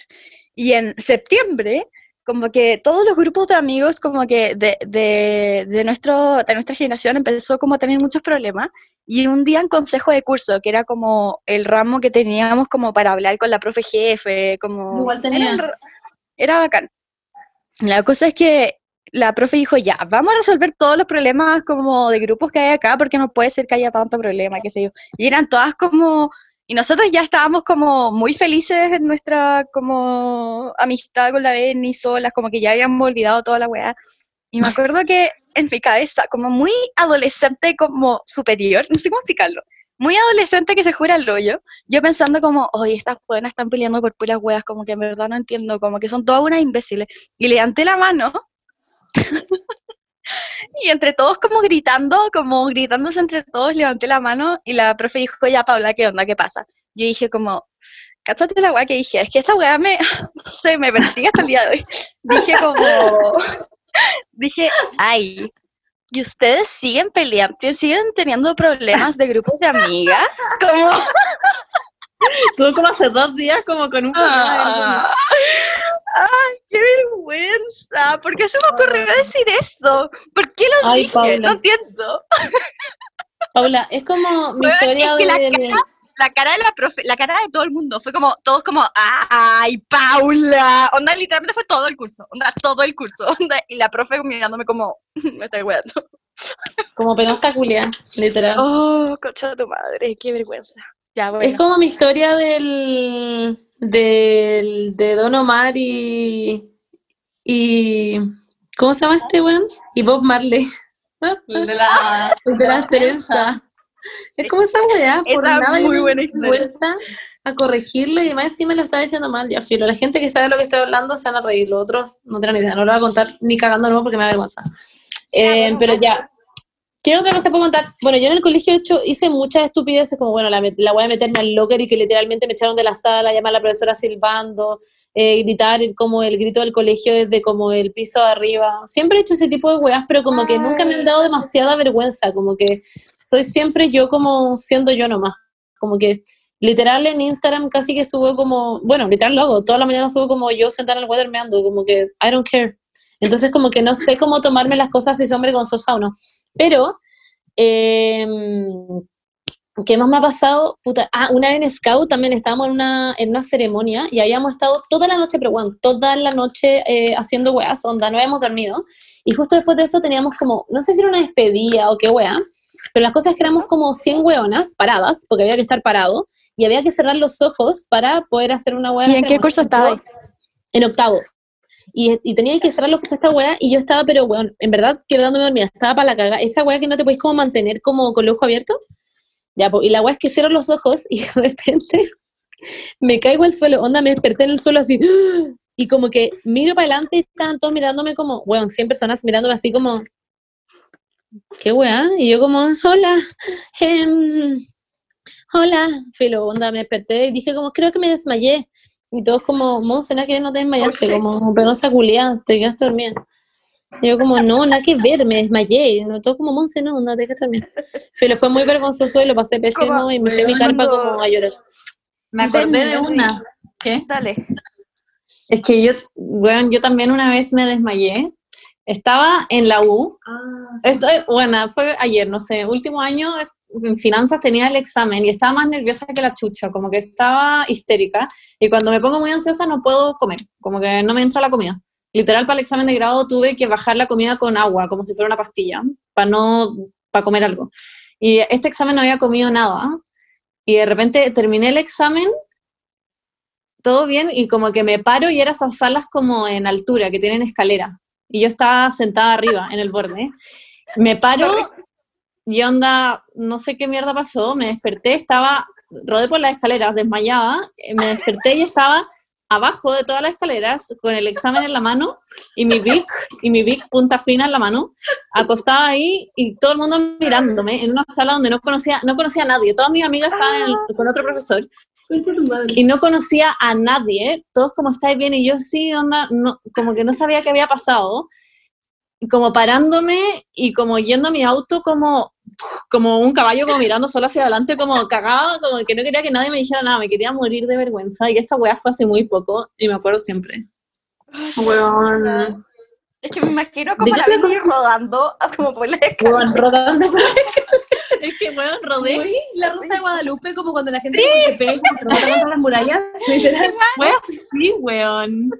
Y en septiembre como que todos los grupos de amigos como que de, de, de, nuestro, de nuestra generación empezó como a tener muchos problemas y un día en consejo de curso, que era como el ramo que teníamos como para hablar con la profe jefe, como... Igual tenía. Era, era bacán. La cosa es que la profe dijo, ya, vamos a resolver todos los problemas como de grupos que hay acá, porque no puede ser que haya tanto problema, qué sé yo. Y eran todas como y nosotros ya estábamos como muy felices en nuestra como amistad con la Benny solas, como que ya habíamos olvidado toda la weá. Y me acuerdo que en mi cabeza, como muy adolescente, como superior, no sé cómo explicarlo, muy adolescente que se jura el hoyo, yo pensando como, oye, estas buenas están peleando por puras weas, como que en verdad no entiendo, como que son todas unas imbéciles. Y levanté la mano Y entre todos como gritando, como gritándose entre todos, levanté la mano y la profe dijo, ya Paula, ¿qué onda? ¿Qué pasa? Yo dije como, cáchate la weá que dije, es que esta weá me, no sé, me persigue hasta el día de hoy. Dije como, dije, ay, ¿y ustedes siguen peleando? ¿Siguen teniendo problemas de grupos de amigas? Como... Tú como hace dos días como con un. Ah, ¡Ay, qué vergüenza! ¿Por qué se me ocurrió decir eso? ¿Por qué lo Ay, dije? Paula. No entiendo. Paula, es como mi Weón, historia es que la de... cara- La cara de la profe, la cara de todo el mundo fue como, todos como, ¡ay, Paula! Onda, literalmente fue todo el curso, onda, todo el curso, onda, y la profe mirándome como, me estoy weando. Como penosa culia, literal. Oh, concha de tu madre, qué vergüenza. Ya, bueno. Es como mi historia del, del de Don Omar y, y ¿cómo se llama este weón? Y Bob Marley. El de la, de las Teresa. Es como esa weá, por Esa nada muy buena vuelta a corregirlo y más encima lo estaba diciendo mal, ya filo. La gente que sabe lo que estoy hablando se van a reír, los otros no tienen idea, no lo voy a contar ni cagando nuevo porque me da vergüenza. Eh, pero pues. ya, ¿qué otra cosa puedo contar? Bueno, yo en el colegio he hecho, hice muchas estupideces, como bueno, la, la voy a meterme al locker y que literalmente me echaron de la sala, llamar a la profesora silbando, eh, gritar como el grito del colegio desde como el piso de arriba. Siempre he hecho ese tipo de weas, pero como que nunca me han dado demasiada vergüenza, como que soy siempre yo como siendo yo nomás. Como que literal en Instagram casi que subo como, bueno, literal lo toda la mañana subo como yo sentada en el weather meando, como que I don't care. Entonces como que no sé cómo tomarme las cosas si son vergonzosas o no. Pero, eh, ¿qué más me ha pasado? Puta, ah, una vez en Scout también estábamos en una, en una ceremonia y habíamos estado toda la noche, pero bueno, toda la noche eh, haciendo weas, onda, no habíamos dormido. Y justo después de eso teníamos como, no sé si era una despedida o qué wea, pero las cosas es que éramos como 100 weonas paradas, porque había que estar parado, y había que cerrar los ojos para poder hacer una wea. ¿Y en qué curso estabas? En octavo. Y, y tenía que cerrar los ojos esta wea, y yo estaba, pero weón, en verdad quedándome dormida, estaba para la caga. Esa wea que no te podéis como mantener como con el ojo abierto. Ya, y la wea es que cierro los ojos y de repente me caigo al suelo, onda, me desperté en el suelo así, y como que miro para adelante y estaban todos mirándome como, weón, 100 personas mirándome así como, ¿qué weá? Y yo como, hola, em, hola, filo, onda, me desperté y dije como, creo que me desmayé. Y todos como, Monse, nada que ver, no te desmayaste, Oh, sí. como penosa culiada, te quedaste dormida. Y yo como, no, nada que ver, me desmayé. Y no, todos como, Monse, no, no te quedaste dormida. Pero fue muy vergonzoso y lo pasé pésimo Como, y me fui a mi carpa cuando- como a llorar. Me acordé de una. ¿Qué? Dale. Es que yo, bueno, yo también una vez me desmayé. Estaba en la U. Esto, es- bueno, fue ayer, no sé, último año en finanzas tenía el examen y estaba más nerviosa que la chucha, como que estaba histérica. Y cuando me pongo muy ansiosa no puedo comer, como que no me entra la comida. Literal, para el examen de grado tuve que bajar la comida con agua, como si fuera una pastilla, para no, para comer algo. Y este examen no había comido nada. Y de repente terminé el examen, todo bien, y como que me paro y eran esas salas como en altura, que tienen escalera. Y yo estaba sentada arriba, en el borde. Me paro y onda, no sé qué mierda pasó, me desperté, estaba, rodé por las escaleras, desmayada, eh, me desperté y estaba abajo de todas las escaleras con el examen en la mano y mi Vic, y mi Vic punta fina en la mano, acostada ahí y todo el mundo mirándome en una sala donde no conocía, no conocía a nadie, todas mis amigas estaban en- con otro profesor. Y no conocía a nadie, todos como estáis bien, y yo sí, onda, no, como que no sabía qué había pasado, como parándome y como yendo a mi auto como, como un caballo, como mirando solo hacia adelante, como cagado, como que no quería que nadie me dijera nada, me quería morir de vergüenza, y esta weá fue hace muy poco, y me acuerdo siempre. Weón. Es que me imagino como ¿De la Britney rodando como por la escalera. Weón, rodando por Es que, weón, rodé. Uy, la Rosa de Guadalupe, como cuando la gente se pega y se contra las murallas. Literal. Weón, sí, weón.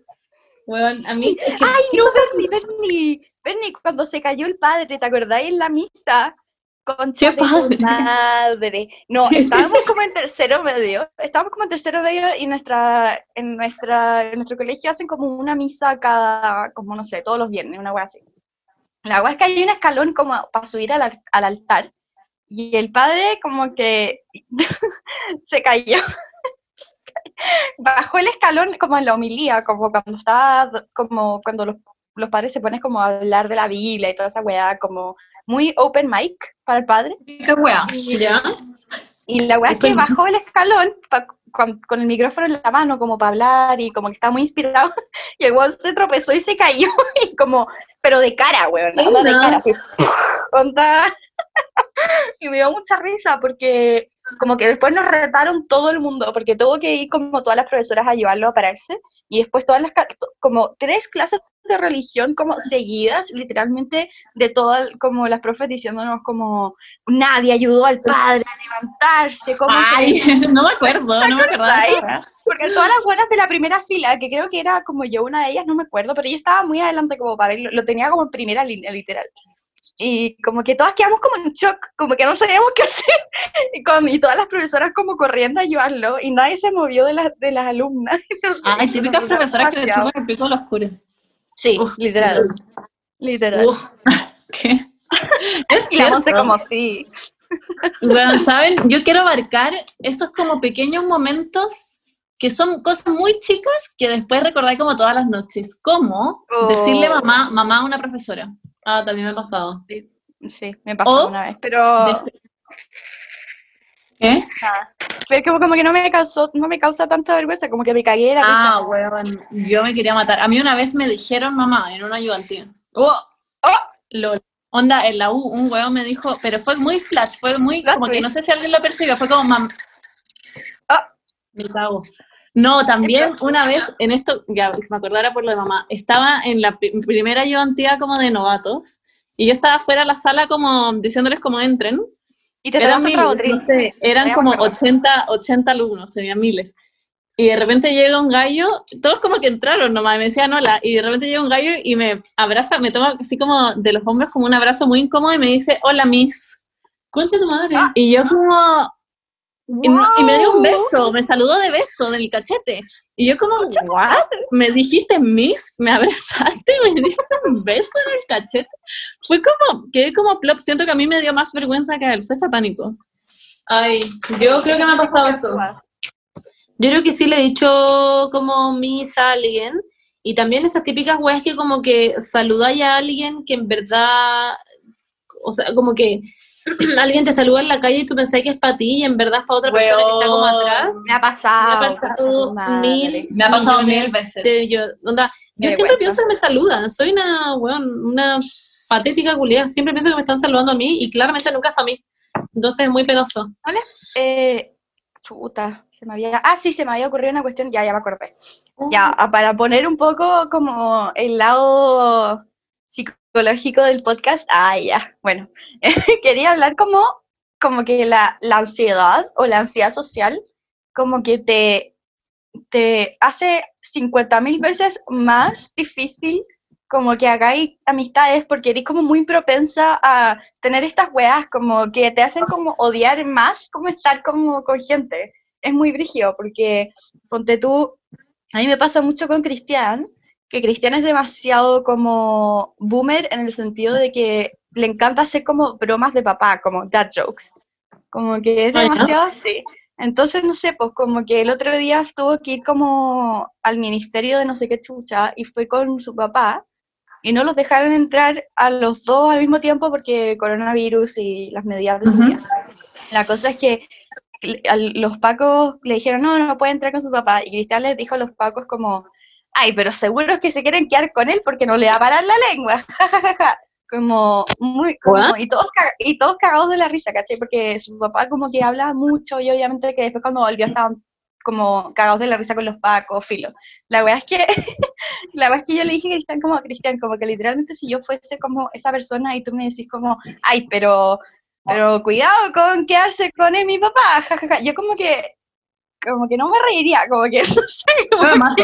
Weón, a mí. es que- Ay, no, Bernie, Bernie. Bernie, cuando se cayó el padre, ¿te acordáis en la misa? Concha ¿Qué de madre. No, estábamos como en tercero medio. Estábamos como en tercero medio y nuestra, en nuestra, en nuestro colegio hacen como una misa cada, como no sé, todos los viernes, una wea así. La wea es que hay un escalón como para subir al, al- al altar. Y el padre como que se cayó. Bajó el escalón como en la homilía, como cuando estaba, como cuando los, los padres se ponen como a hablar de la Biblia y toda esa weá, como muy open mic para el padre. ¿Qué wea? ¿Ya? Y la weá es que bajó el escalón pa- con, con el micrófono en la mano como para hablar y como que estaba muy inspirado y el weón se tropezó y se cayó y como, pero de cara, weón, onda de cara, así, onda. y me dio mucha risa porque como que después nos retaron todo el mundo porque tuvo que ir como todas las profesoras a llevarlo a pararse y después todas las, como tres clases de religión como seguidas, literalmente de todas, como las profes diciéndonos como nadie ayudó al padre a levantarse, como que- Ay, no me acuerdo, no me weá. porque todas las buenas de la primera fila, que creo que era como yo una de ellas, no me acuerdo, pero ella estaba muy adelante como para verlo, lo tenía como en primera línea, literal. Y como que todas quedamos como en shock, como que no sabíamos qué hacer, y, con, y todas las profesoras como corriendo a ayudarlo, y nadie se movió de, las de las alumnas. Ay, típicas Nos profesoras que le chupan el pico a los curas. Sí, Uf. literal. Literal. Uf, ¿qué? Es y la cierto. como, sí. Bueno, ¿saben? Yo quiero abarcar estos como pequeños momentos que son cosas muy chicas que después recordáis como todas las noches. Como Oh. decirle mamá, mamá a una profesora. Ah, también me ha pasado. Sí, me pasó O una vez, pero... de- ¿Qué? nada. Pero como, como que no me causó, no me causa tanta vergüenza, como que me cagué la Ah, risa. weón, yo me quería matar. A mí una vez me dijeron mamá en una ayudantía. Oh, ¡Oh! lol. Onda, en la U, un weón me dijo, pero fue muy flash, fue muy, como que no twist. sé si alguien lo percibió, fue como mam... Ah. Me cago. No, también una vez, en esto, ya me acordara por lo de mamá, estaba en la pri- primera ayudantía como de novatos, y yo estaba fuera de la sala como diciéndoles cómo entren, Y te eran botril. no sé, eran como acuerdo. 80, 80 alumnos, tenían miles. Y de repente llega un gallo, todos como que entraron nomás, me decían hola, y de repente llega un gallo y me abraza, me toma así como de los hombros como un abrazo muy incómodo y me dice, hola miss. Concha tu madre. Ah. Y yo como, y, me- y me dio un beso, me saludó de beso del cachete. Y yo como, ¿what? ¿Me dijiste miss? ¿Me abrazaste y me diste un beso en el cachete? Fue como, quedé como plop, siento que a mí me dio más vergüenza que a él, fue satánico. Ay, yo creo que me ha pasado eso. Yo creo que sí le he dicho como mis a alguien. Y también esas típicas weas que como que saludáis a alguien que en verdad, o sea, como que alguien te saluda en la calle y tú pensás que es para ti y en verdad es para otra persona que está como atrás. Me ha Me pasado. ha concha pasado tu madre. mil, Me ha pasado mil veces. de- yo, onda, yo Qué siempre pienso que me saludan. Soy una, weón, una patética culiada. Siempre pienso que me están saludando a mí y claramente nunca es para mí. Entonces es muy penoso. Eh, chuta, se me había... Ah, sí, se me había ocurrido una cuestión, ya, ya me acordé. Ya, ah, para poner un poco como el lado psicológico del podcast, ah, ya, bueno, quería hablar como, como que la, la ansiedad o la ansiedad social como que te, te hace 50 mil veces más difícil como que hagáis amistades porque eres como muy propensa a tener estas weas como que te hacen como odiar más como estar como con gente. Es muy brígido porque ponte tú, a mí me pasa mucho con Cristian, que Cristian es demasiado como boomer en el sentido de que le encanta hacer como bromas de papá, como dad jokes. Como que es demasiado así. Entonces, no sé, pues como que el otro día tuvo que ir como al ministerio de no sé qué chucha y fue con su papá y no los dejaron entrar a los dos al mismo tiempo porque coronavirus y las medidas de seguridad. La cosa es que los pacos le dijeron, no, no puede entrar con su papá, y Cristian les dijo a los pacos como, ay, pero seguro es que se quieren quedar con él porque no le va a parar la lengua, jajajaja. Como muy, como- y, todos, y todos cagados de la risa, ¿cachai? Porque su papá como que hablaba mucho y obviamente que después cuando volvió estaban como cagados de la risa con los pacos, filo. La verdad es que, la verdad es que yo le dije a Cristian como, Cristian, como que literalmente si yo fuese como esa persona y tú me decís como, ay, pero, pero cuidado con quedarse con él, mi papá, jajaja, yo como que, como que no me reiría, como que, no sé, como, que,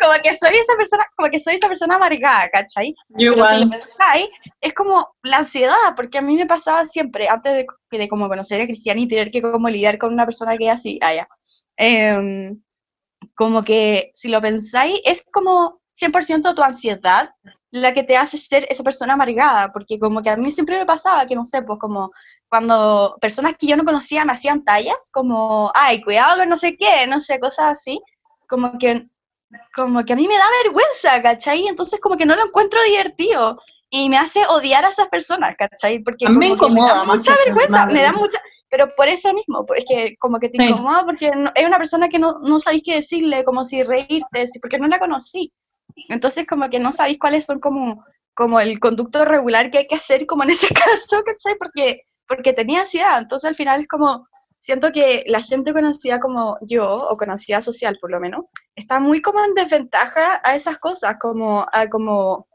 como que soy esa persona, como que soy esa persona amargada, ¿cachai? Yo Pero si igual. lo pensáis, es como la ansiedad, porque a mí me pasaba siempre, antes de, de como conocer a Cristian y tener que como lidiar con una persona que es así, ah, ya. Em, como que si lo pensáis, es como 100% tu ansiedad la que te hace ser esa persona amargada, porque como que a mí siempre me pasaba que, no sé, pues como cuando personas que yo no conocía me hacían tallas, como, ay, cuidado con no sé qué, no sé, cosas así, como que, como que a mí me da vergüenza, ¿cachai? Entonces como que no lo encuentro divertido y me hace odiar a esas personas, ¿cachai? Porque A mí me incomoda da más mucha vergüenza, me da mucha, pero por eso mismo, pues, es que como que te Sí. incomoda porque no- es una persona que no, no sabéis qué decirle, como si reírte, porque no la conocí. Entonces como que no sabéis cuáles son como, como el conducto regular que hay que hacer como en ese caso, ¿cachai? Porque, porque tenía ansiedad, entonces al final es como, siento que la gente con ansiedad como yo, o con ansiedad social por lo menos, está muy como en desventaja a esas cosas, como, a como,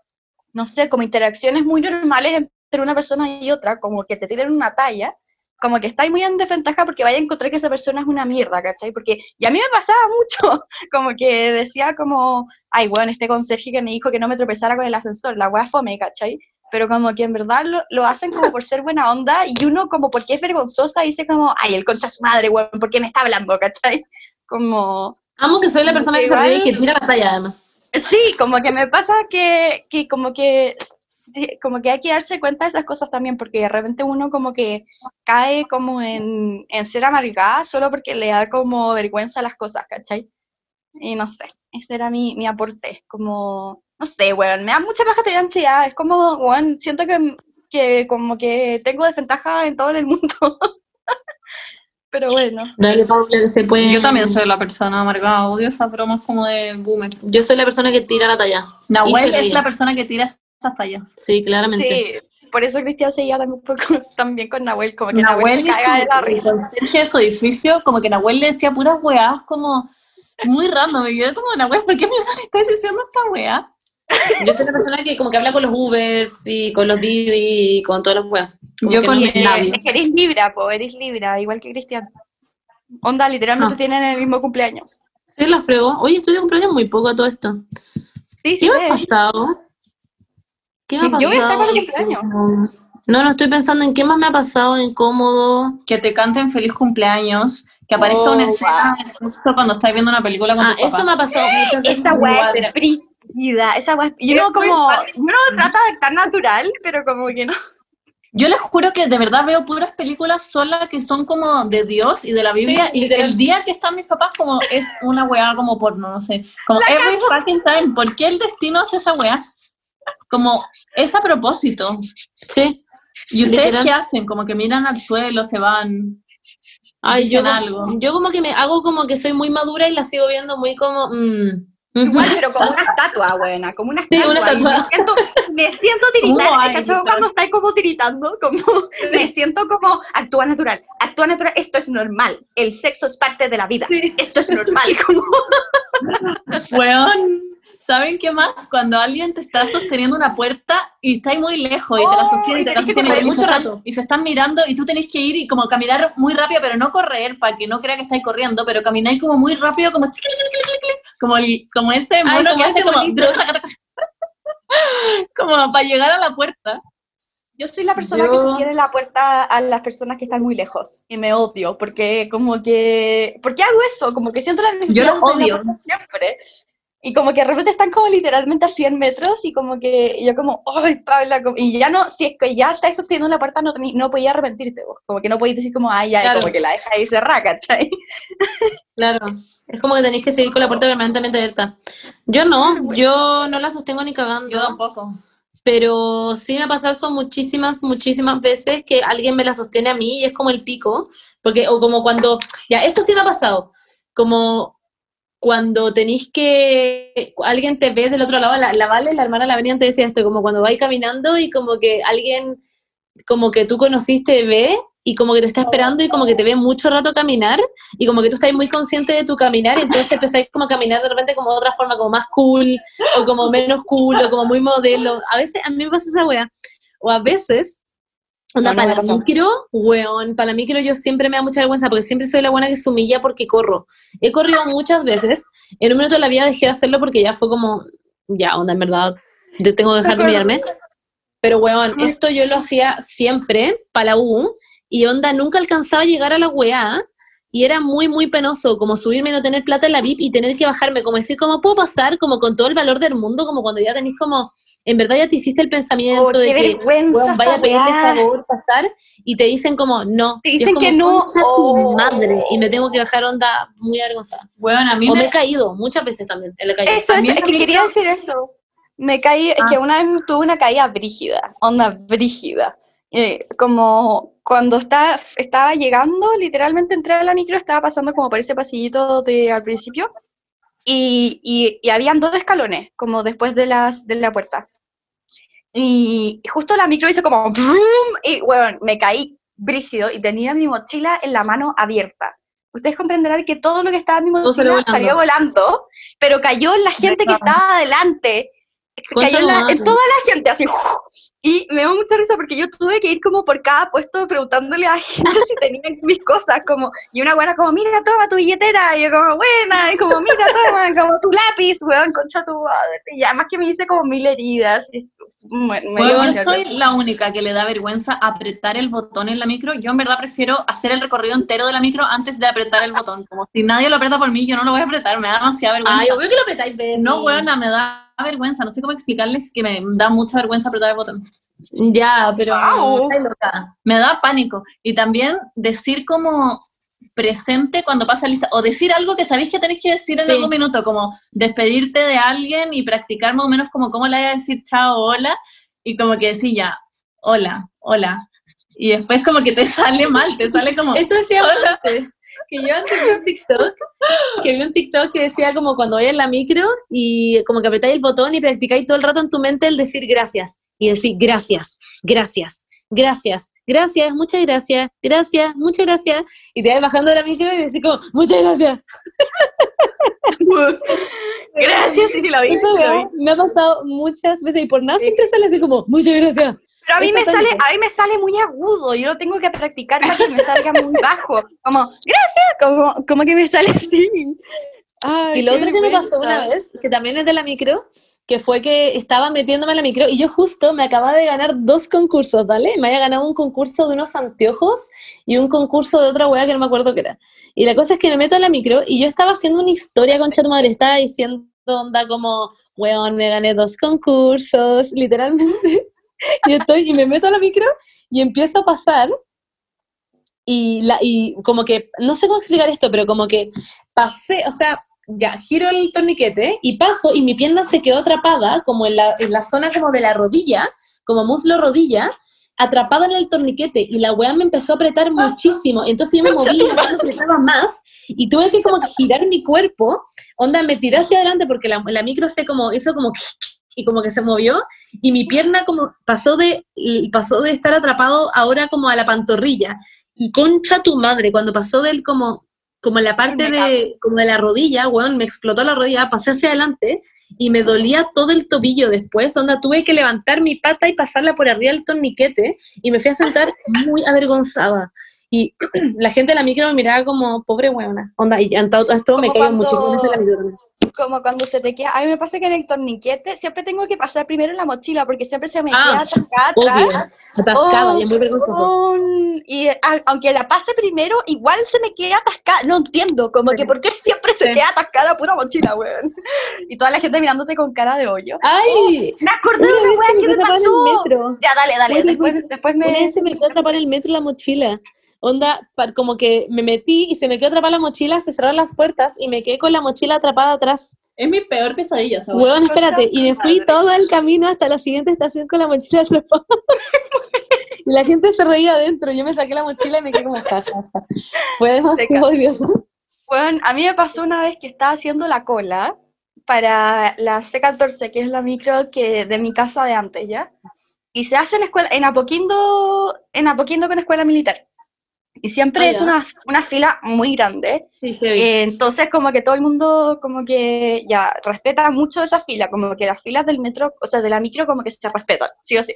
no sé, como interacciones muy normales entre una persona y otra, como que te tiren una talla, como que estáis muy en desventaja porque vaya a encontrar que esa persona es una mierda, ¿cachai? Porque, y a mí me pasaba mucho, como que decía como, ay, bueno, este conserje que me dijo que no me tropezara con el ascensor, la wea fome, ¿cachai? Pero como que en verdad lo, lo hacen como por ser buena onda y uno como porque es vergonzosa dice como, ay, el concha su madre, weón, ¿por qué me está hablando, ¿cachai? Como, Amo que soy la persona que que se ríe y que tira la talla, además. Sí, como que me pasa que, que como que como que hay que darse cuenta de esas cosas también, porque de repente uno como que cae como en, en ser amargada solo porque le da como vergüenza las cosas, ¿cachai? Y no sé, ese era mi, mi aporte, como, no sé, weón, me da mucha paja tener ansiedad, es como, weón, siento que, que como que tengo desventaja en todo el mundo. Pero bueno, Dale, Paula, que se puede. Yo también soy la persona amargada, odio esas bromas como de boomer. Yo soy la persona que tira la talla. Nahuel es la persona que tira esas tallas. Sí, claramente. sí, por eso Cristian se lleva también, un poco también con Nahuel, como que Nahuel Nahuel se caga de la risa. conserje de su edificio, como que Nahuel le decía puras weás como muy random. Y yo como, Nahuel, ¿por qué me le estás diciendo esta weá? Yo soy la persona que como que habla con los Ubers y con los Didi y con todas las weas. Como Yo que con no que eres Libra, po, eres Libra, igual que Cristian. Onda, literalmente Ah. tienen el mismo cumpleaños. Sí, la frego. Oye, estoy de cumpleaños muy poco a todo esto. Sí, sí, ¿Qué me ha pasado? ¿Qué me ha Que yo voy a estar pasado? para tu cumpleaños. No, no, estoy pensando en qué más me ha pasado incómodo. Que te canten feliz cumpleaños, que aparezca Oh, una escena wow. de sexo cuando estás viendo una película con Ah, tu papá. eso me ha pasado muchas veces. Esa weá es brígida, esa weá. Y Es uno muy como, uno trata de estar natural, pero como que no. Yo les juro que de verdad veo puras películas solas que son como de Dios y de la Biblia. Sí, y literal. el día que están mis papás, como es una weá como porno, no sé. Como every fucking time. ¿Por qué el destino hace esa weá? Como es a propósito. Sí. ¿Y ustedes Literal. qué hacen? Como que miran al suelo, se van. Ay, yo, algo. yo como que me hago como que soy muy madura y la sigo viendo muy como... mm, Igual, pero como una estatua, buena, como una Sí, estatua. una y estatua. Me siento, me siento tiritar, ¿Cómo hay, ¿cachai? literal? Cuando estáis como tiritando, como, me siento como, actúa natural, actúa natural, esto es normal, el sexo es parte de la vida, Sí. esto es normal, como, Weón, ¿saben qué más? Cuando alguien te está sosteniendo una puerta y está ahí muy lejos y te la Oh, sostiene y te la que sostiene mucho rato. y se están mirando y tú tenés que ir y como caminar muy rápido, pero no correr para que no crea que estáis corriendo, pero camináis como muy rápido, como como, el- como ese mono como que hace como, como para llegar a la puerta. Yo soy la persona que Yo- sostiene la puerta a las personas que están muy lejos y me odio porque como que, ¿por qué hago eso? Como que siento la necesidad Yo de los odio. puerta siempre. Y como que de repente están como literalmente a 100 metros y como que yo como, ay, Paula, y ya no, si es que ya estáis sosteniendo la puerta no, tení- no podías arrepentirte vos, como que no podías decir como, ay, ya, Claro. como que la deja ahí cerrada, ¿cachai? Claro, es como que tenéis que seguir con la puerta permanentemente abierta. Yo no, yo no la sostengo ni cagando. Yo tampoco. Pero sí me ha pasado eso muchísimas, muchísimas veces que alguien me la sostiene a mí y es como el pico, porque, o como cuando, ya, esto sí me ha pasado, como cuando tenéis que, alguien te ve del otro lado, la, la Vale, la hermana la venía te decía esto, como cuando vais caminando y como que alguien, como que tú conociste ve y como que te está esperando y como que te ve mucho rato caminar y como que tú estás muy consciente de tu caminar y entonces empezáis como a caminar de repente como de otra forma, como más cool o como menos cool o como muy modelo. A veces, a mí me pasa esa wea. O a veces, onda, No, no me para la pasa. micro, weón, para la micro yo siempre me da mucha vergüenza porque siempre soy la buena que se humilla porque corro. He corrido muchas veces, en un minuto de la vida dejé de hacerlo porque ya fue como, ya, onda, en verdad, tengo que dejar de humillarme. Pero, weón, esto yo lo hacía siempre para la U y onda, nunca alcanzaba a llegar a la weá y era muy, muy penoso como subirme y no tener plata en la VIP y tener que bajarme, como decir, ¿cómo puedo pasar? Como con todo el valor del mundo, como cuando ya tenés como, en verdad ya te hiciste el pensamiento Oh, de que, vaya a pedirle favor pasar y te dicen como, no. Te es dicen como, que no. "Concha tu Oh. madre. Y me tengo que bajar onda muy avergonzada. Bueno, a mí O me me, he caído, muchas veces también, en la calle. Eso, es la que quería decir eso. Me caí, es Ah. que una vez tuve una caída brígida, onda brígida. Eh, como cuando estaba, estaba llegando, literalmente entré a la micro, estaba pasando como por ese pasillito de al principio, y, y, y habían dos escalones, como después de, las, de la puerta. Y justo la micro hizo como brum, y bueno, me caí brígido y tenía mi mochila en la mano abierta. Ustedes comprenderán que todo lo que estaba en mi salió mochila salió volando, pero cayó en la gente que estaba adelante. Cayó en, la- en toda la gente, así. Y me dio mucha risa porque yo tuve que ir como por cada puesto preguntándole a la gente si tenían mis cosas, como, y una buena como, mira, toma tu billetera, y yo como, buena, y como, mira, toma, como tu lápiz, weón, concha tu madre. Y además que me hice como mil heridas. y me- me Bueno, yo soy la única que le da vergüenza apretar el botón en la micro. Yo en verdad prefiero hacer el recorrido entero de la micro antes de apretar el botón. Como si nadie lo aprieta por mí, yo no lo voy a apretar, me da demasiada vergüenza. Ay, obvio que lo apretáis, no, weona, me da vergüenza. No sé cómo explicarles que me da mucha vergüenza apretar el botón. Ya, pero... Wow. Ay, loca. Me da pánico. Y también decir como presente cuando pasa lista, o decir algo que sabéis que tenéis que decir en Sí. algún minuto, como despedirte de alguien y practicar más o menos como cómo le voy a decir chao, hola, y como que decir ya, hola, hola. Y después como que te sale mal, te sale como... Esto decía Hola. antes, que yo antes vi un TikTok, que vi un TikTok que decía como cuando vayas en la micro y como que apretáis el botón y practicáis todo el rato en tu mente el decir gracias y decir gracias, gracias, gracias, gracias, muchas gracias, gracias, muchas gracias y te vas bajando de la micro y decís como muchas gracias. Gracias, sí, sí, lo vi. Eso sí, lo vi. ¿no? me ha pasado muchas veces y por nada siempre sale así como muchas gracias. Pero a mí, Eso me sale, bien. a mí me sale muy agudo, yo lo tengo que practicar para que me salga muy bajo. Como, gracias, como, como que me sale así. Ay, Y lo otro que me pasó una vez, que también es de la micro, que fue que estaba metiéndome en la micro y yo justo me acababa de ganar dos concursos, ¿vale? Me había ganado un concurso de unos anteojos y un concurso de otra weá que no me acuerdo qué era. Y la cosa es que me meto en la micro y yo estaba haciendo una historia con tu madre, estaba diciendo onda como, weón, me gané dos concursos, literalmente. y estoy, y me meto a la micro y empiezo a pasar y, la, y como que, no sé cómo explicar esto, pero como que pasé, o sea, ya, giro el torniquete y paso y mi pierna se quedó atrapada como en la, en la zona como de la rodilla, como muslo-rodilla, atrapada en el torniquete y la weá me empezó a apretar muchísimo. Entonces yo me moví y la weá me apretaba más y tuve que como girar mi cuerpo, onda, me tiré hacia adelante porque la, la micro se como, hizo como y como que se movió y mi pierna como pasó de, pasó de estar atrapado ahora como a la pantorrilla. Y concha tu madre, cuando pasó del como como en la parte de, como de la rodilla, weón, me explotó la rodilla, pasé hacia adelante y me dolía todo el tobillo después, onda, tuve que levantar mi pata y pasarla por arriba del torniquete y me fui a sentar muy avergonzada. Y la gente de la micro me miraba como, pobre weona, onda, y en todo esto me caigo muchísimo en la micro. Como cuando se te queda, a mí me pasa que en el torniquete siempre tengo que pasar primero en la mochila porque siempre se me Ah, queda atrás. atascada Oh, y es muy vergonzoso. weón. Y a- aunque la pase primero, igual se me queda atascada. No entiendo, como Sí. que por qué siempre se queda atascada la puta mochila, weón. Y toda la gente mirándote con cara de hoyo. ¡Ay! Me acordé de Una una me que me pasó. Ya, dale, dale. Después, Una me. vez se me quedó atrapada en el metro la mochila. Onda, como que me metí y se me quedó atrapada la mochila, se cerraron las puertas y me quedé con la mochila atrapada atrás. Es mi peor pesadilla, ¿sabes? Huevón, espérate. Y me fui todo el camino hasta la siguiente estación con la mochila atrapada. y la gente se reía adentro. Yo me saqué la mochila y me quedé como ja, ja, ja. Fue demasiado odioso. Bueno, a mí me pasó una vez que estaba haciendo la cola para la C14, que es la micro que de mi casa de antes, ¿ya? Y se hace en escuela, en Apoquindo, en Apoquindo con escuela militar. Y siempre Ah, es una, una fila muy grande. Sí, sí, Eh, entonces, como que todo el mundo, como que ya respeta mucho esa fila, como que las filas del metro, o sea, de la micro, como que se respetan, sí o sí.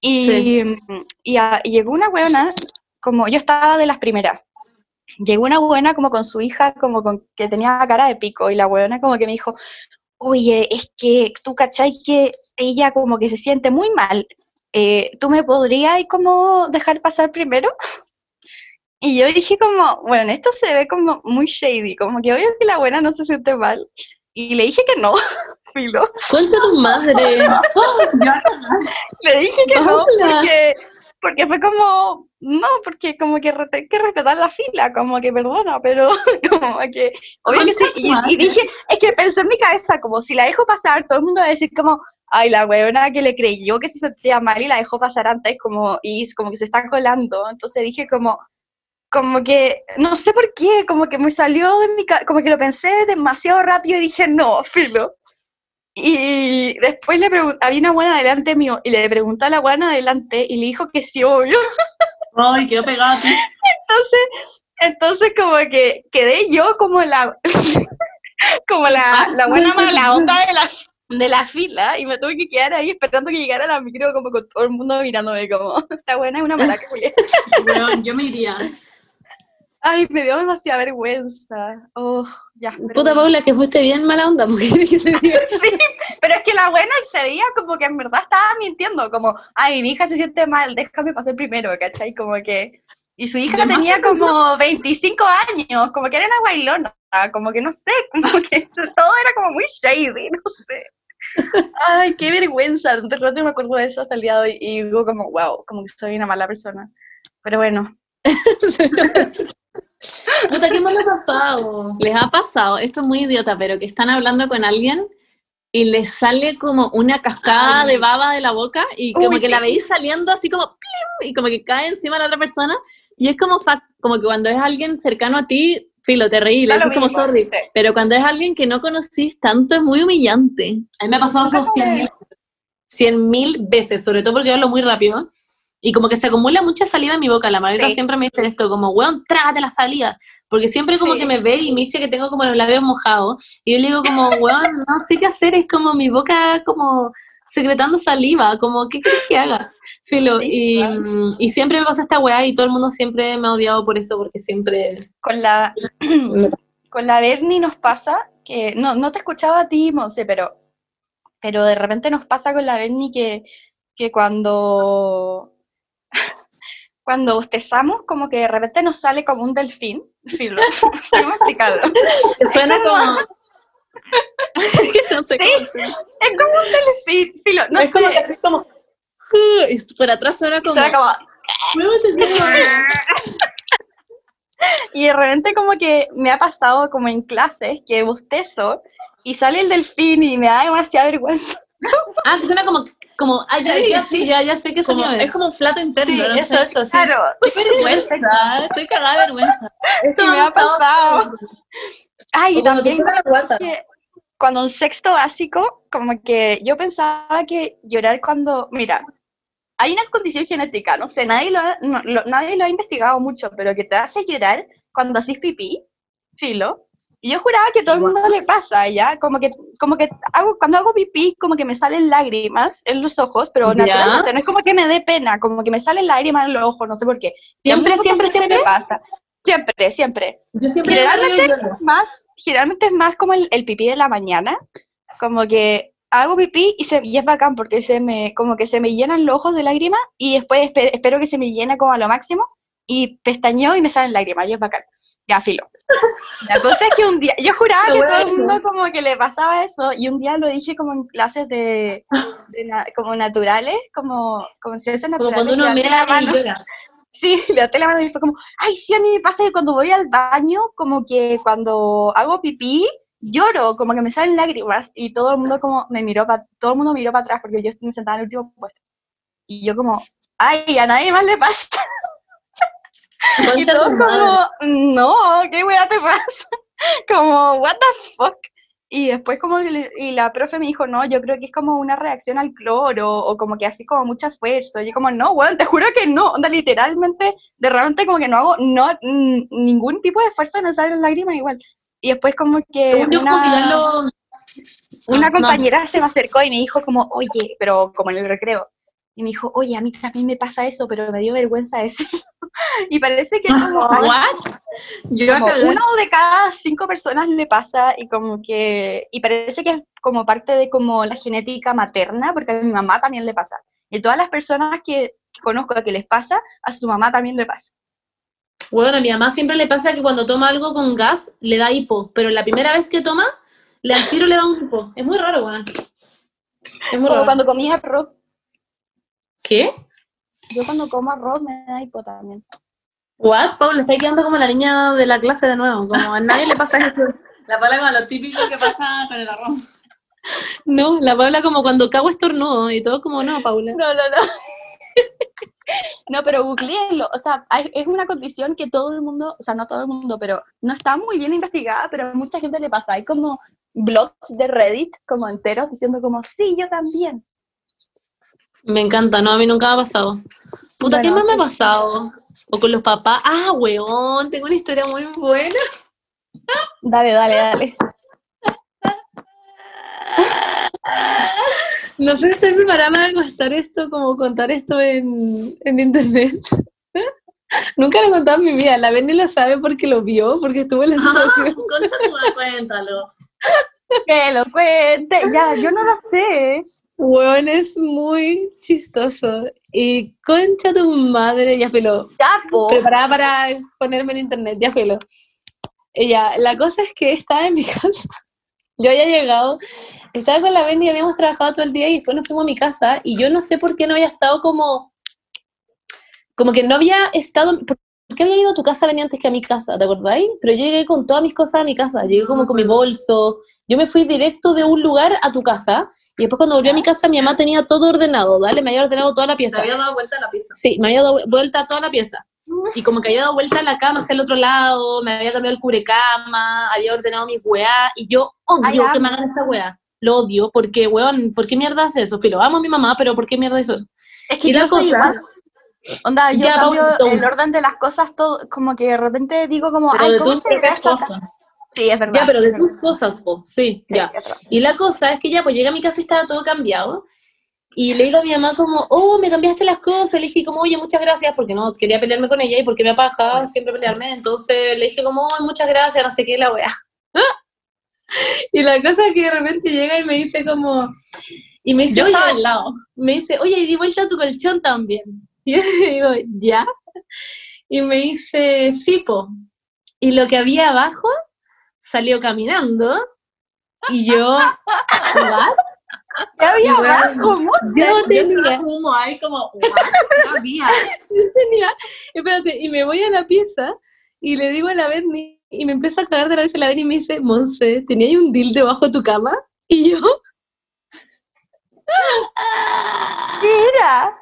Y, Sí. y, a- y llegó una buena, como yo estaba de las primeras, llegó una buena como con su hija, como con, que tenía cara de pico, y la buena como que me dijo, oye, es que tú cachai que ella como que se siente muy mal, eh, ¿tú me podrías como dejar pasar primero? Y yo dije como, bueno, esto se ve como muy shady, como que obvio que la buena no se siente mal. Y le dije que no, filo. Concha tu madre. Le dije que no, Hola. porque, porque fue como, no, porque como que hay que respetar la fila, como que perdona, pero como que, obvio que sí. Y, y dije, es que pensé en mi cabeza, como si la dejo pasar, todo el mundo va a decir como, ay, la huevona que le creyó que se sentía mal y la dejó pasar antes, como, y es como que se está colando. Entonces dije como, como que, no sé por qué, como que me salió de mi como que lo pensé demasiado rápido y dije, no, filo. Y después le había una buena delante mío y le preguntó a la buena delante y le dijo que sí, obvio. Ay, quedó pegado a ti. Entonces, entonces como que quedé yo como la, como la, la buena mala onda de la, de la fila y me tuve que quedar ahí esperando que llegara la micro como con todo el mundo mirándome como, esta buena es una maraca, Julián". Weón, yo me iría. Ay, me dio demasiada vergüenza. Oh, ya. Puta. Paula, que fuiste bien mala onda, porque que te diga. Sí, pero es que la buena ese día como que en verdad estaba mintiendo, como, ay, mi hija se siente mal, déjame pasar primero, ¿cachai? Como que, y su hija tenía como 25 años, como que era una bailona, como que no sé, como que todo era como muy shady, no sé. Ay, qué vergüenza, de rato me acuerdo de eso hasta el día de hoy y digo como, wow, como que soy una mala persona. Pero bueno, Puta, ¿qué mal ha pasado? ¿Les ha pasado? Esto es muy idiota, pero que están hablando con alguien y les sale como una cascada Ay. de baba de la boca y como Uy, que la veis saliendo así como ¡plim! y como que cae encima de la otra persona y es como fa- como que cuando es alguien cercano a ti, filo, te reí, le como sorry, sí. pero cuando es alguien que no conocís tanto es muy humillante. A mí me ha pasado eso cien mil, cien mil veces, sobre todo porque yo hablo muy rápido. Y como que se acumula mucha saliva en mi boca. La Margarita Sí. siempre me dice esto, como, weón, trágate la saliva. Porque siempre como Sí. que me ve y me dice que tengo como los labios mojados. Y yo le digo como, weón, no sé qué hacer. Es como mi boca como secretando saliva. Como, ¿qué quieres que haga? Filo. Sí, Y, mm, y siempre me pasa esta weá y todo el mundo siempre me ha odiado por eso. Porque siempre... con la, con la Bernie nos pasa que, no, no te escuchaba a ti, Monse, pero, pero de repente nos pasa con la Bernie que, que cuando, cuando bostezamos, como que de repente nos sale como un delfín, filo, cómo explicarlo. Que suena como... no sé Sí. cómo Es como un delfín, filo, no es como que así como... y por atrás suena como... suena como- y de repente como que me ha pasado como en clases que bostezo y sale el delfín y me da demasiada vergüenza. Ah, que suena como... como ya, Sí, ya, sí. ya, ya sé Como- sonido es es. como un flato interno. Sí, no eso, sé. eso, sí. Claro, vergüenza, estoy cagada de vergüenza. y me ha pasado. Ay, también que cuando en sexto básico, como que yo pensaba que llorar cuando, mira, hay una condición genética, no sé, nadie lo ha, no- lo- nadie lo ha investigado mucho, pero que te hace llorar cuando haces pipí, filo. Y yo juraba que todo el mundo le pasa, ¿ya? Como que, como que hago, cuando hago pipí, como que me salen lágrimas en los ojos, pero Ya. naturalmente no es como que me dé pena, como que me salen lágrimas en los ojos, no sé por qué. Siempre, siempre, siempre. me pasa. Siempre, siempre Yo siempre Generalmente- lloro. más, generalmente es más como el, el pipí de la mañana, como que hago pipí y, se, y es bacán porque se me, como que se me llenan los ojos de lágrimas y después espe- espero que se me llene como a lo máximo y pestañeo y me salen lágrimas y es bacán. Ya, filo. La cosa es que un día, yo juraba que todo el mundo como que le pasaba eso y un día lo dije como en clases de, de na- como naturales, como, como ciencias Como naturales. cuando uno la mira y mano. llora. Sí, levanté la mano y fue como, ay, sí, a mí me pasa que cuando voy al baño, como que cuando hago pipí, lloro, como que me salen lágrimas y todo el mundo como me miró, pa- todo el mundo miró para atrás porque yo me sentaba en el último puesto. Y yo como, ay, a nadie más le pasa. Y todos como, no, ¿qué weá te pasa? Como, what the fuck? Y después como y la profe me dijo, no, yo creo que es como una reacción al cloro o como que así como mucha fuerza. Y yo como, no, weón, te juro que no. Onda, literalmente, de repente como que no hago no, mm, ningún tipo de esfuerzo no salen lágrimas igual. Y después como que como una, no. compañera se me acercó y me dijo como, oye, pero como en el recreo. Y me dijo, oye, a mí también me pasa eso, pero me dio vergüenza decirlo. y parece que como. Yo como uno de cada cinco personas le pasa y como que, y parece que es como parte de como la genética materna, porque a mi mamá también le pasa. Y todas las personas que conozco que les pasa, a su mamá también le pasa. Bueno, a mi mamá siempre le pasa que cuando toma algo con gas le da hipo, pero la primera vez que toma, le al tiro le da un hipo. Es muy raro, weón. Es muy Como raro. cuando comía arroz. ¿Qué? Yo cuando como arroz me da hipo también. What? Paula, está quedando como la niña de la clase de nuevo, como a nadie le pasa eso. La pala como lo típico que pasa con el arroz. No, la Paula como cuando cago estornudo y todo como, no, Paula. No, no, no. No, pero googleenlo. O sea, hay- es una condición que todo el mundo, o sea, no todo el mundo, pero no está muy bien investigada, pero a mucha gente le pasa. Hay como blogs de Reddit como enteros diciendo como, sí, yo también. Me encanta, no, a mí nunca me ha pasado. Puta, ¿qué más me ha pues- pasado? O con los papás. Ah, weón, tengo una historia muy buena. Dale, dale, dale. No sé si estoy preparada para contar esto, como contar esto en, en internet. Nunca lo he contado en mi vida. La Benny lo sabe porque lo vio, porque estuvo en la situación. Concha tu cuéntalo. Que lo cuente. Ya, yo no lo sé. Weón, es muy chistoso. Y concha tu madre, ya filo. Ya, po. Preparada para exponerme en internet, ya filo. Ya, la cosa es que estaba en mi casa. Yo había llegado, estaba con la Benny y habíamos trabajado todo el día y después nos fuimos a mi casa y yo no sé por qué no había estado como, como que no había estado, ¿por qué había ido a tu casa Benny antes que a mi casa? ¿Te acordáis? Pero yo llegué con todas mis cosas a mi casa, llegué como con mi bolso, yo me fui directo de un lugar a tu casa y después cuando volví a mi casa mi mamá tenía todo ordenado, ¿vale? Me había ordenado toda la pieza. había dado vuelta a la pizza. Sí, me había dado vuelta a toda la pieza. Y como que había dado vuelta a la cama hacia el otro lado, me había cambiado el cubrecama, había ordenado mi weá, y yo Ay, odio que me hagan esa weá. Lo odio, porque, weón, ¿por qué mierda hace eso? Filo, amo a mi mamá, pero ¿por qué mierda hizo eso? Es que Y yo la cosa- igual. Onda, yo Ya, cambio el orden de las cosas todo, como que de repente digo como, Pero ay, ¿cómo se propias gasta? Sí, es verdad. Ya, pero de tus cosas, po, sí, Sí, ya. Y la cosa es que ya, pues llegué a mi casa y estaba todo cambiado. Y le digo a mi mamá como, oh, me cambiaste las cosas. Le dije como, oye, muchas gracias, porque no quería pelearme con ella y porque me apaja siempre pelearme. Entonces le dije como, oh, muchas gracias, no sé qué, la wea. y la cosa es que de repente llega y me dice como, y me dice, Yo oye, estaba al lado. me dice, oye, y di vuelta a tu colchón también. Y yo le digo, ¿ya? Y me dice, sí, po. Y lo que había abajo salió caminando. Y yo, ¿what? ¿Qué había Y bueno, abajo? Yo tenía, como ahí como, había? tenía, espérate, y me voy a la pieza y le digo a la Berni, y me empieza a cagar de la risa la Berni y me dice, Monse, ¿tenía ahí un deal debajo de tu cama? Y yo, ¿Qué era?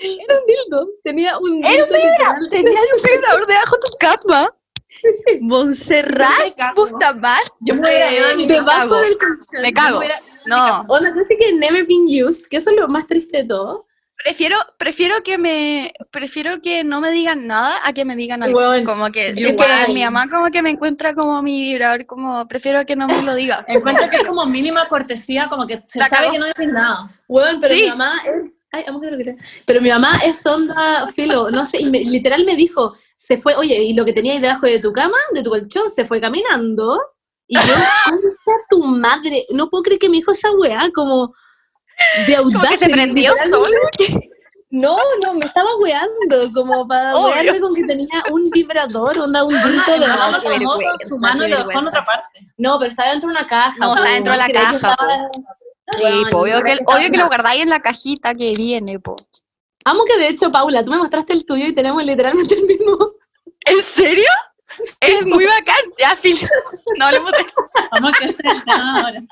era un dildo, tenía un Era dildo literal. Tenías un vibrador debajo de tu cama. Montserrat Bustamante. Yo me hubiera ido de mi debajo cago. del colchón. Me cago. No, Onda, parece que never been used, que eso es lo más triste de todo. prefiero, prefiero que me, prefiero que no me digan nada a que me digan algo. Igual, como que, si es que mi mamá como que me encuentra como mi vibrador, como prefiero que no me lo diga. Encuentro que es como mínima cortesía, como que se La sabe cagó. que no dices nada. Weón, pero Sí. mi mamá es. Ay, amo que te. Pero mi mamá es onda filo, no sé, y me- literal me dijo, se fue, oye, y lo que tenías debajo de tu cama, de tu colchón, se fue caminando. Y yo, concha tu madre, no puedo creer que me dijo esa weá, como de audacia. se prendió solo. No, no, me estaba weando, como para Obvio. wearme con que tenía un vibrador, onda, un Y de mamá tomó con su mano y lo dejó en otra parte. No, pero estaba dentro de una caja. No, está po, dentro de la caja, estaba- Sí, obvio, que, estaba obvio que lo guardáis en la cajita que viene, po. Amo que de hecho, Paula, tú me mostraste el tuyo y tenemos literalmente el mismo. ¿En serio? Es muy bacán. Ya, filo. No hablemos de Vamos que este es el tema ahora.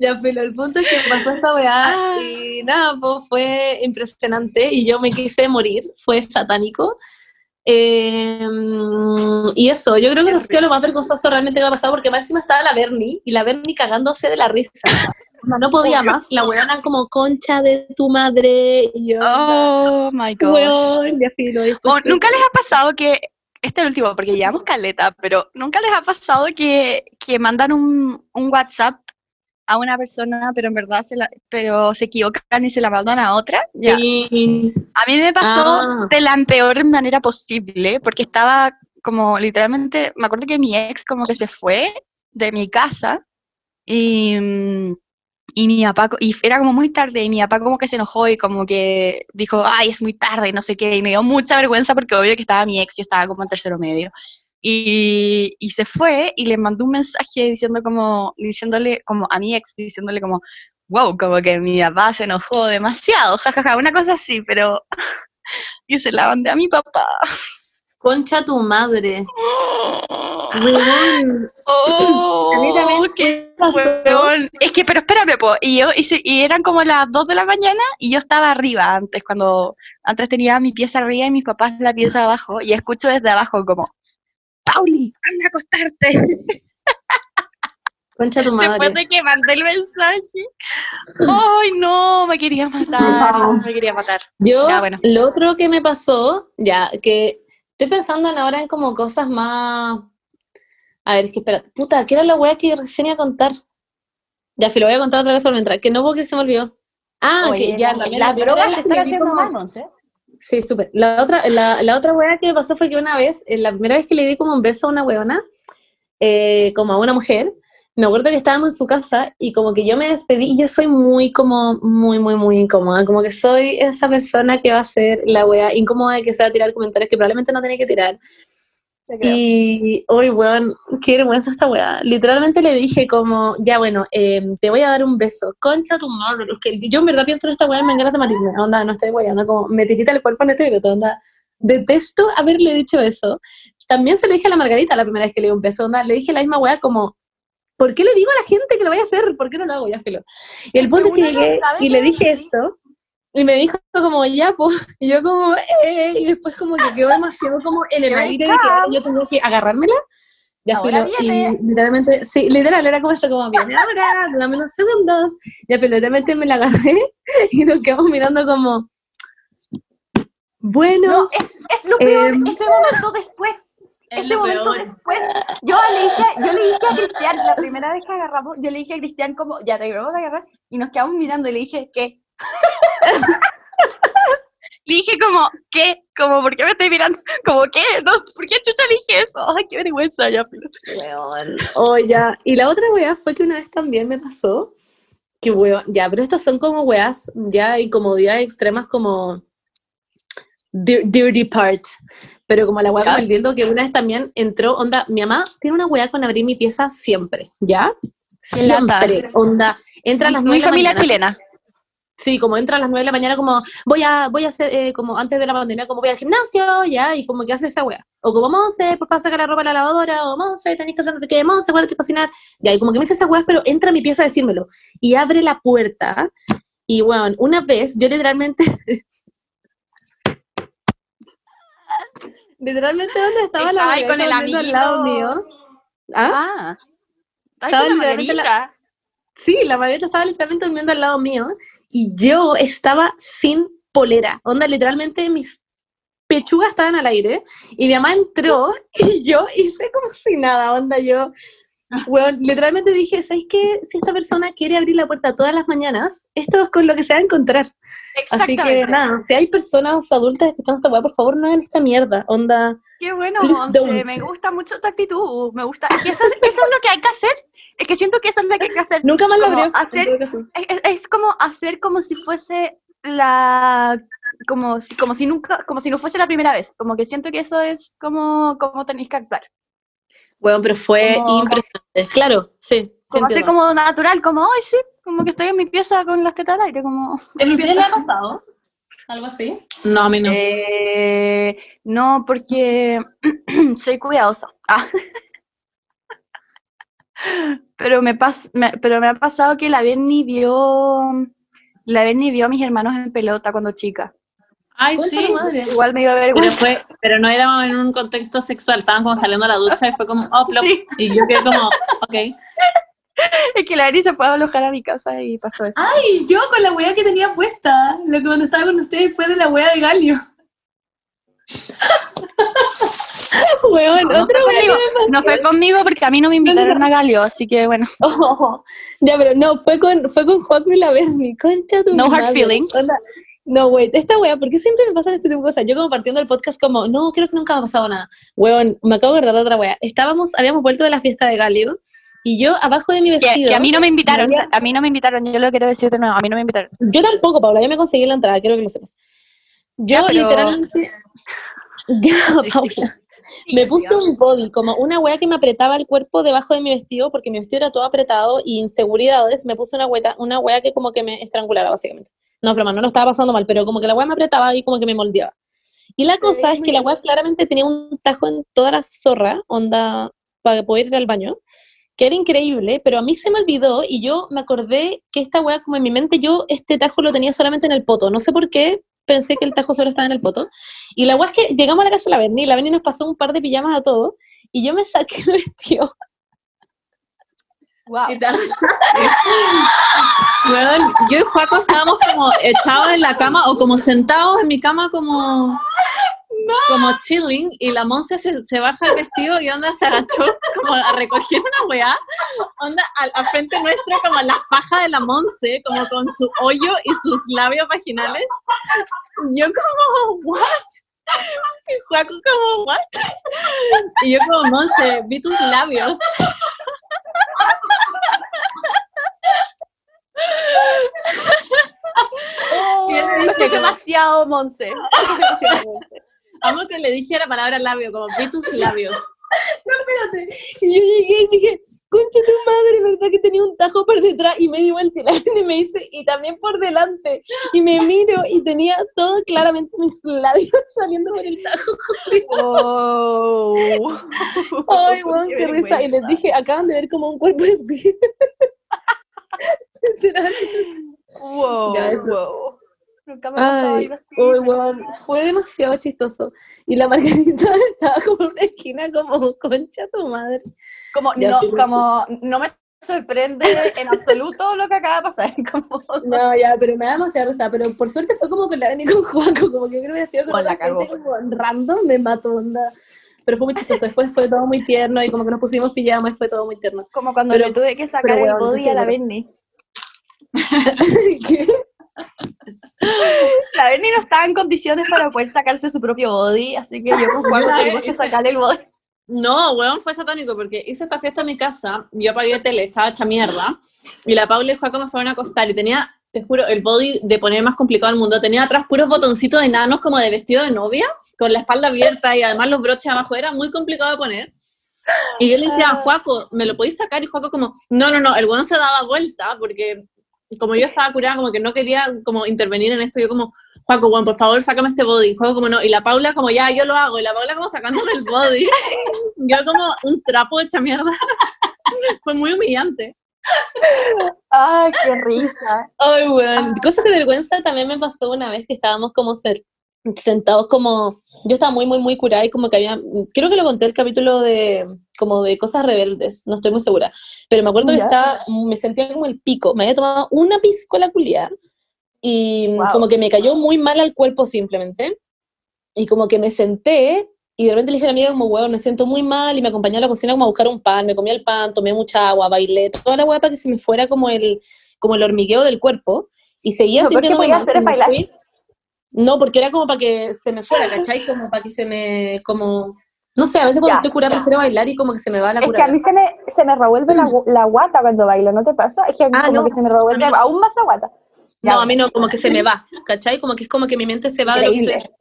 Ya, pero el punto es que pasó esta weá y nada, pues fue impresionante y yo me quise morir, fue satánico. Eh, y eso, yo creo que eso ha sido lo más vergonzoso realmente que me ha pasado, porque más encima estaba la Bernie, y la Bernie cagándose de la risa. No, podía más, la weona como concha de tu madre, y yo, Oh my god. weón, ya filo, y después O, ¿Nunca les ha pasado que, este es el último, porque llevamos caleta, pero nunca les ha pasado que, que mandan un, un WhatsApp a una persona, pero en verdad se, la, pero se equivocan y se la mandan a otra? Ya. Sí. A mí me pasó Ah. de la peor manera posible, porque estaba como literalmente, me acuerdo que mi ex como que se fue de mi casa y, mm, y mi papá, y era como muy tarde, y mi papá como que se enojó y como que dijo, ay, es muy tarde y no sé qué, y me dio mucha vergüenza porque obvio que estaba mi ex, yo estaba como en tercero medio. Y, y se fue y le mandó un mensaje diciendo como, diciéndole como a mi ex, diciéndole como, wow, como que mi papá se enojó demasiado, jajaja, una cosa así, pero y se la mandé a mi papá. concha tu madre. Weón, Oh, A mí también qué Es que, pero espérame, po. Y yo hice, y eran como las 2 de la mañana y yo estaba arriba antes, cuando antes tenía mi pieza arriba y mis papás la pieza abajo, y escucho desde abajo como, Pauli, anda a acostarte. concha tu madre. Después de que mandé el mensaje. Ay, no, me quería matar, me quería matar. Yo, Ya, bueno. lo otro que me pasó, ya, que estoy pensando en ahora en como cosas más... A ver, es que espérate, puta, ¿qué era la wea que recién iba a contar? Ya, fi, lo voy a contar otra vez por mientras, que no porque se me olvidó. Ah, que ya, la vez que le di como- ¿eh? Sí, súper. La otra, la, la otra wea que me pasó fue que una vez, eh, la primera vez que le di como un beso a una weona, eh, como a una mujer, me acuerdo que estábamos en su casa y como que yo me despedí y yo soy muy como, muy, muy, muy incómoda, como que soy esa persona que va a ser la wea incómoda de que se va a tirar comentarios que probablemente no tenía que tirar. Y hoy, weón, qué vergüenza esta weá. Literalmente le dije como, ya bueno, em, te voy a dar un beso. Concha tu madre. Que yo en verdad pienso en esta weá y me ganas de morirme. Onda, no estoy weyando, como me tirita el cuerpo en este minuto. Onda, detesto haberle dicho eso. También se lo dije a la Margarita la primera vez que le di un beso. Onda, le dije la misma weá como, ¿por qué le digo a la gente que lo voy a hacer? ¿Por qué no lo hago? Ya filo. Y el punto es que no llegué y le dije esto. Y me dijo como, ya, pues, y yo como, eh, y después como que quedó demasiado como en el aire de que yo tenía que agarrármela. Ya Ahora filo, viene. y literalmente, sí, literal, era como esto, como, viene ahora, dame unos segundos. Ya, pero literalmente me la agarré y nos quedamos mirando como, bueno, No, es, es lo peor, Em, ese momento después. Es ese momento peor. después. Yo le, dije, yo le dije a Cristian, la primera vez que agarramos, yo le dije a Cristian como, ya te vamos a agarrar, y nos quedamos mirando y le dije, ¿qué? le dije como, ¿qué? Como, ¿por qué me estoy mirando? Como, ¿qué? No, ¿Por qué chucha le dije eso? Ay, qué vergüenza, ya. Weón. Oh, ya. Y la otra weá fue que una vez también me pasó que weón, ya, pero estas son como weas ya incomodidades extremas como dir- dirty part. Pero como la weá Ya. con el que una vez también entró, onda, mi mamá tiene una weá con abrir mi pieza siempre, ¿ya? Siempre, onda, entra a las la familia chilena. Sí, como entra a las 9 de la mañana, como voy a, voy a hacer, eh, como antes de la pandemia, como voy al gimnasio, ya, y como que hace esa wea. O como Monse, por favor, sacar la ropa a la lavadora, o Monse, tenés que hacer no sé qué, Monse, acuérdate de cocinar. Ya, y como que me dice esa wea, pero entra a mi pieza a decírmelo. Y abre la puerta, y bueno, una vez, yo literalmente. literalmente, donde estaba la Estaba ahí con el durmiendo al lado mío. ¿Ah? Ah. Estaba la literalmente la-. Sí, la Margarita estaba literalmente durmiendo al lado mío y yo estaba sin polera. Onda, literalmente mis pechugas estaban al aire y mi mamá entró y yo hice como si nada, onda, yo... Bueno, literalmente dije, ¿sabes qué? Si esta persona quiere abrir la puerta todas las mañanas, esto es con lo que se va a encontrar. Así que nada, si hay personas adultas escuchando esta weá, por favor no hagan esta mierda, onda. Qué bueno, Monse, me gusta mucho tu actitud, me gusta, eso, eso es lo que hay que hacer, es que siento que eso es lo que hay que hacer, Nunca más Como abrió. hacer- es, como hacer como si fuese la, como si, como si nunca, como si no fuese la primera vez, como que siento que eso es como, como tenéis que actuar, Bueno, pero fue Como- impresionante. Claro, sí. como hacer entiendo. como natural, como, ay sí, como que estoy en mi pieza con las tetas al aire, como... ¿A ustedes le ha pasado? ¿Algo así? No, a mí no. Eh, no, porque soy cuidadosa. Ah. Pero me, pas- me- pero me ha pasado que la Berni vio, la Berni vio a mis hermanos en pelota cuando chica. Ay, sí. madre. Igual me iba a ver Pero, fue, pero no era en un contexto sexual, estaban como saliendo a la ducha y fue como, oh, plop. Sí. Y yo quedé como, ok. Es que la Ari se fue a alojar a mi casa y pasó eso. Ay, yo con la weá que tenía puesta, lo que cuando estaba con ustedes después de la weá de Galio. Weón, No otra fue weá que conmigo, no fue conmigo porque a mí no me invitaron a Galio, así que bueno. Oh, ya, pero no, fue con, fue con y la Berni, concha tu No hard feelings. No, wait, esta wea, ¿por qué siempre me pasan este tipo de cosas? Yo como partiendo del podcast como, no, creo que nunca me ha pasado nada. Weón, me acabo de acordar de otra wea. Estábamos, habíamos vuelto de la fiesta de Galio y yo abajo de mi Que, vestido... que a mí no me invitaron, había- a mí no me invitaron, yo lo quiero decir de nuevo, a mí no me invitaron. Yo tampoco, Paula, yo me conseguí la entrada, quiero que lo sepas. Yo Ya, pero- literalmente... Ya, Paula. Me puse un body, como una wea que me apretaba el cuerpo debajo de mi vestido, porque mi vestido era todo apretado y inseguridades, me puse una wea, una wea que como que me estrangulara, básicamente. No, broma, no lo estaba pasando mal, pero como que la wea me apretaba y como que me moldeaba. Y la cosa es que la wea claramente tenía un tajo en toda la zorra, onda, para poder ir al baño, que era increíble, pero a mí se me olvidó y yo me acordé que esta wea, como en mi mente, yo este tajo lo tenía solamente en el poto. No sé por qué, pensé que el tajo solo estaba en el poto. Y la weá es que llegamos a la casa de la Berni, y la Berni nos pasó un par de pijamas a todos, y yo me saqué el vestido. Wow. Weón, yo y Juaco estábamos como echados en la cama o como sentados en mi cama como, como chilling y la Monse se, se baja el vestido y onda se agachó como a recoger una weá, onda al, al frente nuestro como la faja de la Monse, como con su hoyo y sus labios vaginales. Y Yo como, what? Y Juaco como, what? Y yo como, Monse, vi tus labios. Oh, ¿Qué le eso dije? es demasiado, Monse. Amo que le dije la palabra labio, como vi tus labios. Y yo llegué y dije, concha tu madre, ¿verdad que tenía un tajo por detrás? Y me di vuelta y la Berni me dice, y también por delante. Y me miro y tenía todo claramente mis labios saliendo por el tajo. Oh. Ay, weón, qué, risa. Y les dije, acaban de ver como un cuerpo de. Wow, Ya, eso. wow. Nunca me ha pasado Ay, pero- weón, fue demasiado chistoso. Y la Margarita estaba como en una esquina como, concha tu madre. Como, Ya, no, como, no me sorprende en absoluto lo que acaba de pasar. Como, No, ya, pero me da demasiada risa. Pero por suerte fue como con la Beni con Juaco, como que yo creo que hubiera sido con otra gente como random, me mató, onda. Pero fue muy chistoso. Después fue todo muy tierno y como que nos pusimos pijama y fue todo muy tierno. como cuando Pero- le tuve que sacar pero, el body a la Berni. ¿Qué? La Berni no estaba en condiciones para poder sacarse su propio body, así que yo con Juan tuvimos que sacarle el body. No, weón, fue satánico porque hice esta fiesta en mi casa, yo apagué tele, estaba hecha mierda, y la Paula y Juaco me fueron a acostar y tenía, te juro, el body de poner más complicado del mundo, tenía atrás puros botoncitos enanos como de vestido de novia, con la espalda abierta y además los broches abajo, era muy complicado de poner. Y yo le decía a Juaco, ¿me lo podéis sacar? Y Juaco como, no, no, no, el weón se daba vuelta porque como yo estaba curada, como que no quería como intervenir en esto, yo como, Juaco, weón, por favor, sácame este body. Juaco como no, y la Paula como, ya, yo lo hago, y la Paula como sacándome el body. yo como un trapo hecha mierda. Fue muy humillante. Ay, qué risa. Ay, weón. Cosas de vergüenza también me pasó una vez que estábamos como sentados como... Yo estaba muy, muy, muy curada y como que había... Creo que lo conté el capítulo de... como de cosas rebeldes, no estoy muy segura. Pero me acuerdo que Ya. estaba... Me sentía como el pico. Me había tomado una piscola culiada y Wow. como que me cayó muy mal al cuerpo simplemente. Y como que me senté y de repente le dije a la amiga como, weón, me siento muy mal y me acompañé a la cocina como a buscar un pan, me comí el pan, tomé mucha agua, bailé, toda la weá para que se me fuera como el, como el hormigueo del cuerpo y seguía que sintiéndome mal, hacer es bailar. fui. No, porque era como para que se me fuera, ¿cachai? Como para que se me, como, no sé, a veces cuando Ya, estoy curada prefiero bailar y como que se me va la Es que a mí se me, se me revuelve la, gu- la guata cuando bailo, ¿no te pasa? Es que Ah, como no, que se me revuelve a mí no. aún más la guata. Ya, No, a mí no, como que se me va, ¿cachai? Como que es como que mi mente se va de lo que estoy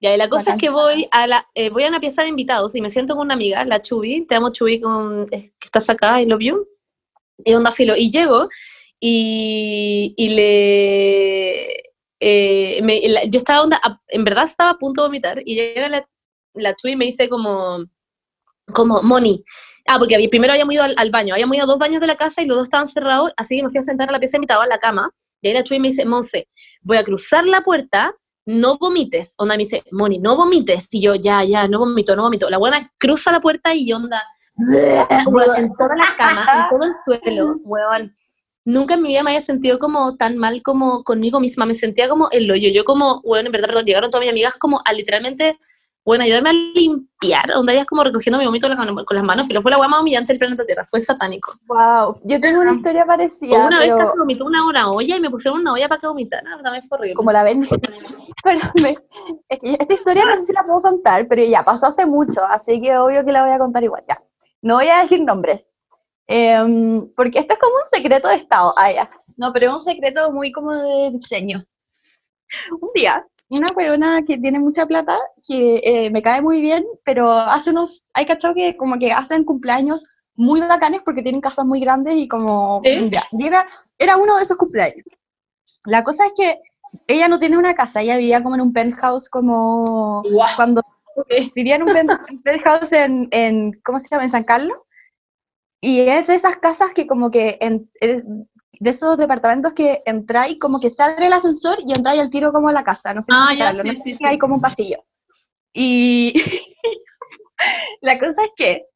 Ya, y la cosa Bacán. es que voy a la, eh, voy a una pieza de invitados y me siento con una amiga, la Chubi, te amo Chubi, con, eh, que estás acá, I love you, y onda filo, y llego y, y le, eh, me- la- yo estaba en verdad estaba a punto de vomitar, y llega la, la Chubi y me dice como, como, Moni, ah, porque primero habíamos ido al, baño, habíamos ido a dos baños de la casa y los dos estaban cerrados, así que me fui a sentar a la pieza de invitados, a la cama, y ahí la Chubi me dice, Monse, voy a cruzar la puerta, no vomites. Onda me dice, Moni, no vomites. Y yo, ya, ya, no vomito, no vomito. La buena cruza la puerta y onda, en toda la cama, en todo el suelo, weón. Nunca en mi vida me había sentido como tan mal como conmigo misma. Me sentía como el hoyo. Yo como, bueno, en verdad, perdón, llegaron todas mis amigas como a literalmente bueno, ayudarme a limpiar, onda ya como recogiendo mi vómito con las manos, pero fue la más humillante del planeta Tierra, fue satánico. Wow, yo tengo una historia parecida. una vez casi vomitó una, una olla y me pusieron una olla para que vomitara, también fue horrible. Como la ven. pero es que esta historia no sé si la puedo contar, pero ya pasó hace mucho, así que obvio que la voy a contar igual, ya. No voy a decir nombres, em, porque esto es como un secreto de Estado, ah, ya. No, pero es un secreto muy como de diseño. Un día una persona que tiene mucha plata, que eh, me cae muy bien, pero hace unos, hay cachado que como que hacen cumpleaños muy bacanes porque tienen casas muy grandes y como, ya, era, era uno de esos cumpleaños. La cosa es que ella no tiene una casa, ella vivía como en un penthouse como cuando vivía en un penthouse en, en, ¿cómo se llama? En San Carlos. Y es de esas casas que como que en, de esos departamentos que entráis, como que se abre el ascensor y entráis al tiro como a la casa, no sé ah, ya, sí, sí, hay como un pasillo. Y la cosa es que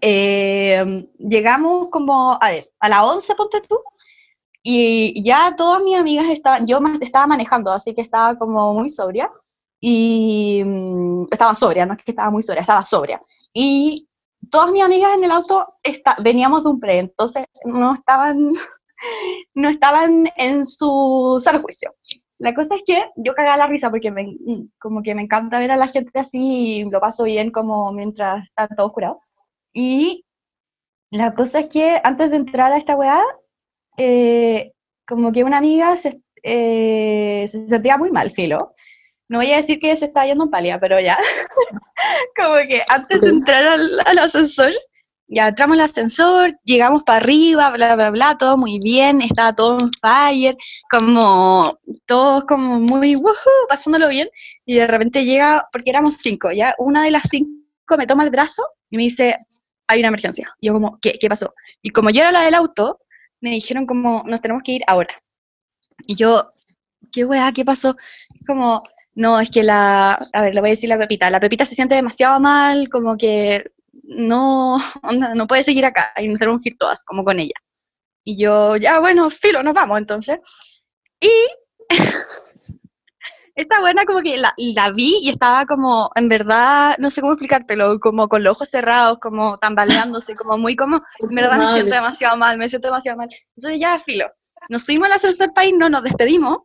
eh, llegamos como, a ver, a las 11, ponte tú, y ya todas mis amigas estaban, yo estaba manejando, así que estaba como muy sobria, y mm, estaba sobria, no es que estaba muy sobria, estaba sobria. Y todas mis amigas en el auto veníamos de un pre, entonces no estaban no estaban en su sano juicio. La cosa es que yo cagaba la risa porque me, como que me encanta ver a la gente así y lo paso bien como mientras está todo jurado. Y la cosa es que antes de entrar a esta weá, eh, como que una amiga se, eh, se sentía muy mal, filo. No voy a decir que se está yendo en palia, pero ya. como que antes de entrar al, al ascensor, ya entramos al ascensor, llegamos para arriba, bla, bla, bla, todo muy bien, estaba todo en fire, como todos como muy, woohoo, pasándolo bien, y de repente llega, porque éramos cinco, ya, una de las cinco me toma el brazo y me dice, hay una emergencia. Y yo como, ¿qué? ¿Qué pasó? Y como yo era la del auto, me dijeron como, nos tenemos que ir ahora. Y yo, ¿qué weá? ¿Qué pasó? Como, no, es que la, a ver, le voy a decir la Pepita, la Pepita se siente demasiado mal, como que no, no puede seguir acá y nos tenemos que ir todas, como con ella. Y yo, ya, bueno, filo, nos vamos entonces. Y esta buena como que la, la, vi y estaba como, en verdad, no sé cómo explicártelo, como con los ojos cerrados, como tambaleándose, como muy como, en verdad me siento demasiado mal, me siento demasiado mal. Entonces ya, filo. Nos subimos al ascensor para no nos despedimos.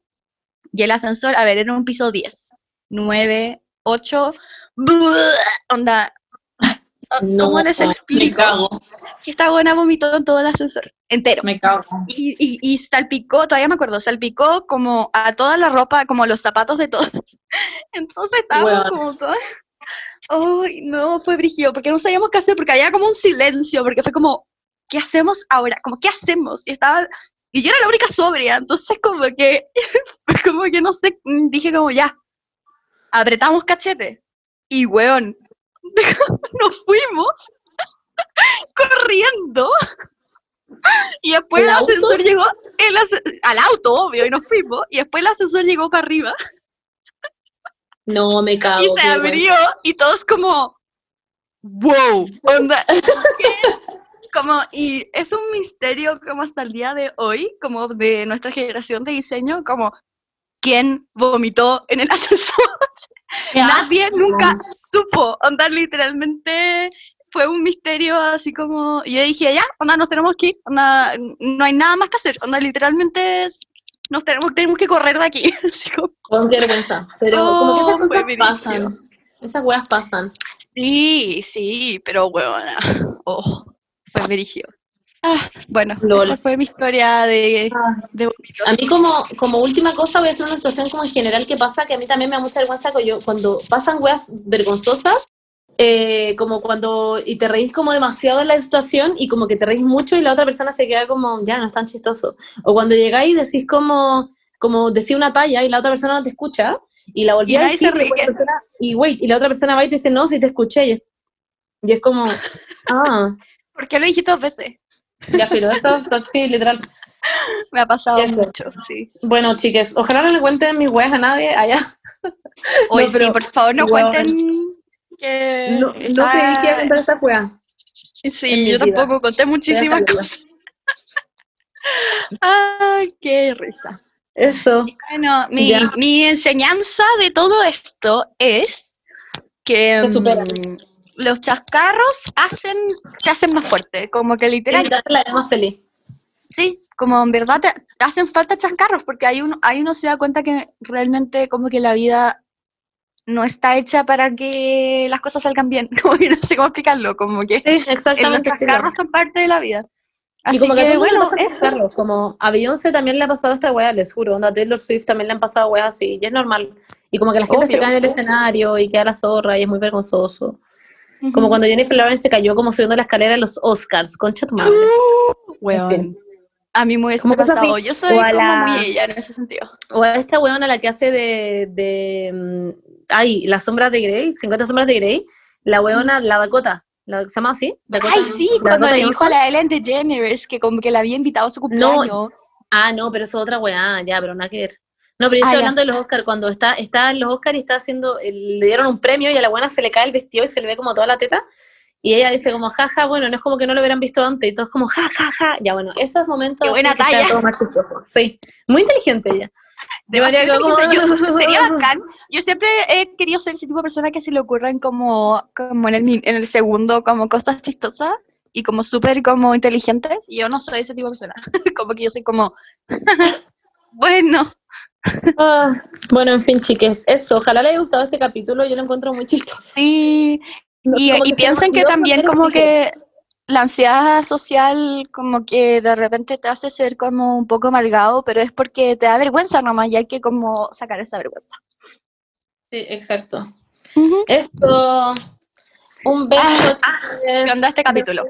Y el ascensor, a ver, era un piso 10, 9, 8, onda, no, ¿Cómo les explico? Que esta buena vomitó en todo el ascensor, entero. Me cago. Y, y, salpicó, todavía me acuerdo, salpicó como a toda la ropa, como los zapatos de todos. Entonces estábamos como todos. Ay, no, fue brígido, porque no sabíamos qué hacer, porque había como un silencio, porque fue como, ¿qué hacemos ahora? Como, ¿qué hacemos? Y estaba, y yo era la única sobria, entonces como que, como que no sé, dije como ya, apretamos cachete. Y weón, nos fuimos corriendo. Y después el, ascensor llegó al auto, obvio, y nos fuimos. Y después el ascensor llegó para arriba. No, me cago. Y se abrió y todos como, wow, onda. Como, y es un misterio como hasta el día de hoy, como de nuestra generación de diseño, como quién vomitó en el ascensor. Nadie nunca supo, onda, literalmente fue un misterio así como, y yo dije, ya, onda, nos tenemos que ir, onda, no hay nada más que hacer, onda, literalmente nos tenemos, tenemos que correr de aquí. Con vergüenza, pero como que esas oh, cosas pasan, esas weas pasan. Sí, sí, pero weona, oh, fue dirigido. Ah, bueno, esa fue mi historia de, ah. A mí como, como última cosa voy a hacer una situación como en general que pasa, que a mí también me da mucha vergüenza yo, cuando pasan weas vergonzosas, eh, como cuando, y te reís como demasiado en la situación y como que te reís mucho y la otra persona se queda como, ya, no es tan chistoso. O cuando llegáis y decís como, como decís una talla y la otra persona no te escucha y la volví a decir y, wait, y la otra persona va y te dice, no, si te escuché. Y, y es como, ah. ¿Por qué lo dijiste dos veces? Ya, filo, eso sí, literal. Me ha pasado mucho, sí. Bueno, chiques, ojalá no le cuenten mis weas a nadie allá. No, sí, por favor, no cuenten que... No, no está- creí que iba a contar esta Sí, yo vida. tampoco conté muchísimas cosas. Ay, qué risa. Eso. Bueno, mi, enseñanza de todo esto es que superan. mm, los chascarros hacen, te hacen más fuerte, como que Y literal, te hace la vida más feliz. sí, como en verdad te, te hacen falta chascarros, porque ahí uno, ahí uno se da cuenta que realmente como que la vida no está hecha para que las cosas salgan bien, como que no sé cómo explicarlo, como que Sí, los exactamente. chascarros son parte de la vida. Así y como que, a el mundo bueno, eso. como a Beyoncé también le ha pasado esta wea, les juro, onda, a Taylor Swift también le han pasado weas así, y es normal. Y como que la gente se cae en el escenario y queda la zorra y es muy vergonzoso. Como cuando Jennifer Lawrence se cayó como subiendo la escalera de los Oscars, concha tu madre. Weón. A mí me hubiese pasado. Yo soy o a como la- muy ella en ese sentido. O a esta weona la que hace de, de mm, ay, las sombras de Grey, 50 sombras de Grey, la weona, la Dakota, la, ¿se llama así? Dakota, Ay, sí, cuando Dakota le dijo a la Ellen DeGeneres que como que la había invitado a su cumpleaños. Ah, no, pero eso es otra weá, ya, pero nada que ver. No, pero yo Ah, estoy ya. hablando de los Oscars, cuando está, está en los Oscars y está haciendo, le dieron un premio y a la buena se le cae el vestido y se le ve como toda la teta. Y ella dice como, jaja, bueno, no es como que no lo hubieran visto antes, y todos como, ja, ja, ja. Ya, bueno, esos momentos Qué buena talla. todo más. Sí, muy inteligente ella. Haría Demasiado como-. Yo- sería bacán. Yo siempre he querido ser ese tipo de persona que se le ocurran como, como en, el, en el segundo como cosas chistosas y como súper como inteligentes. Y yo no soy ese tipo de persona. como que yo soy como, bueno, Ah, bueno, en fin, chiques, eso. Ojalá les haya gustado este capítulo, yo lo encuentro muy chistoso. sí. Y, y se piensen que también como que la ansiedad social como que de repente te hace ser como un poco amargado, pero es porque te da vergüenza nomás y hay que como sacar esa vergüenza. Sí, exacto. Esto, un beso, Ah. ¿Qué onda este capítulo?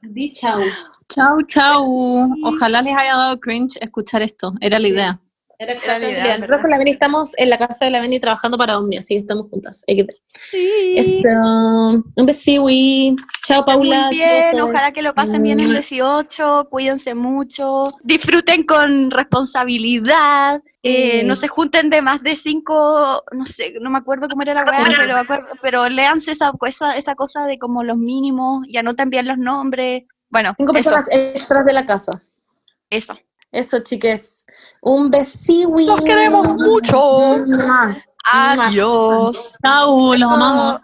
Di chau. Chau, chau. Ojalá les haya dado cringe escuchar esto. Era la idea. Era exactamente. Nosotros con la Beni estamos en la casa de la Beni trabajando para Omni, así que estamos juntas. Sí. Eso. Un besiwi. Chao, Paula. Muy chao, bien, ojalá que lo pasen bien el 18, cuídense mucho, disfruten con responsabilidad, eh, no se junten de más de cinco, no sé, no me acuerdo cómo era la weá, pero, pero léanse esa cosa, esa cosa de como los mínimos y anoten bien los nombres. Bueno, Cinco eso, personas extras de la casa. eso. Eso, chiques. Un besiwi. Los queremos mucho. Adiós. Chau, los amamos.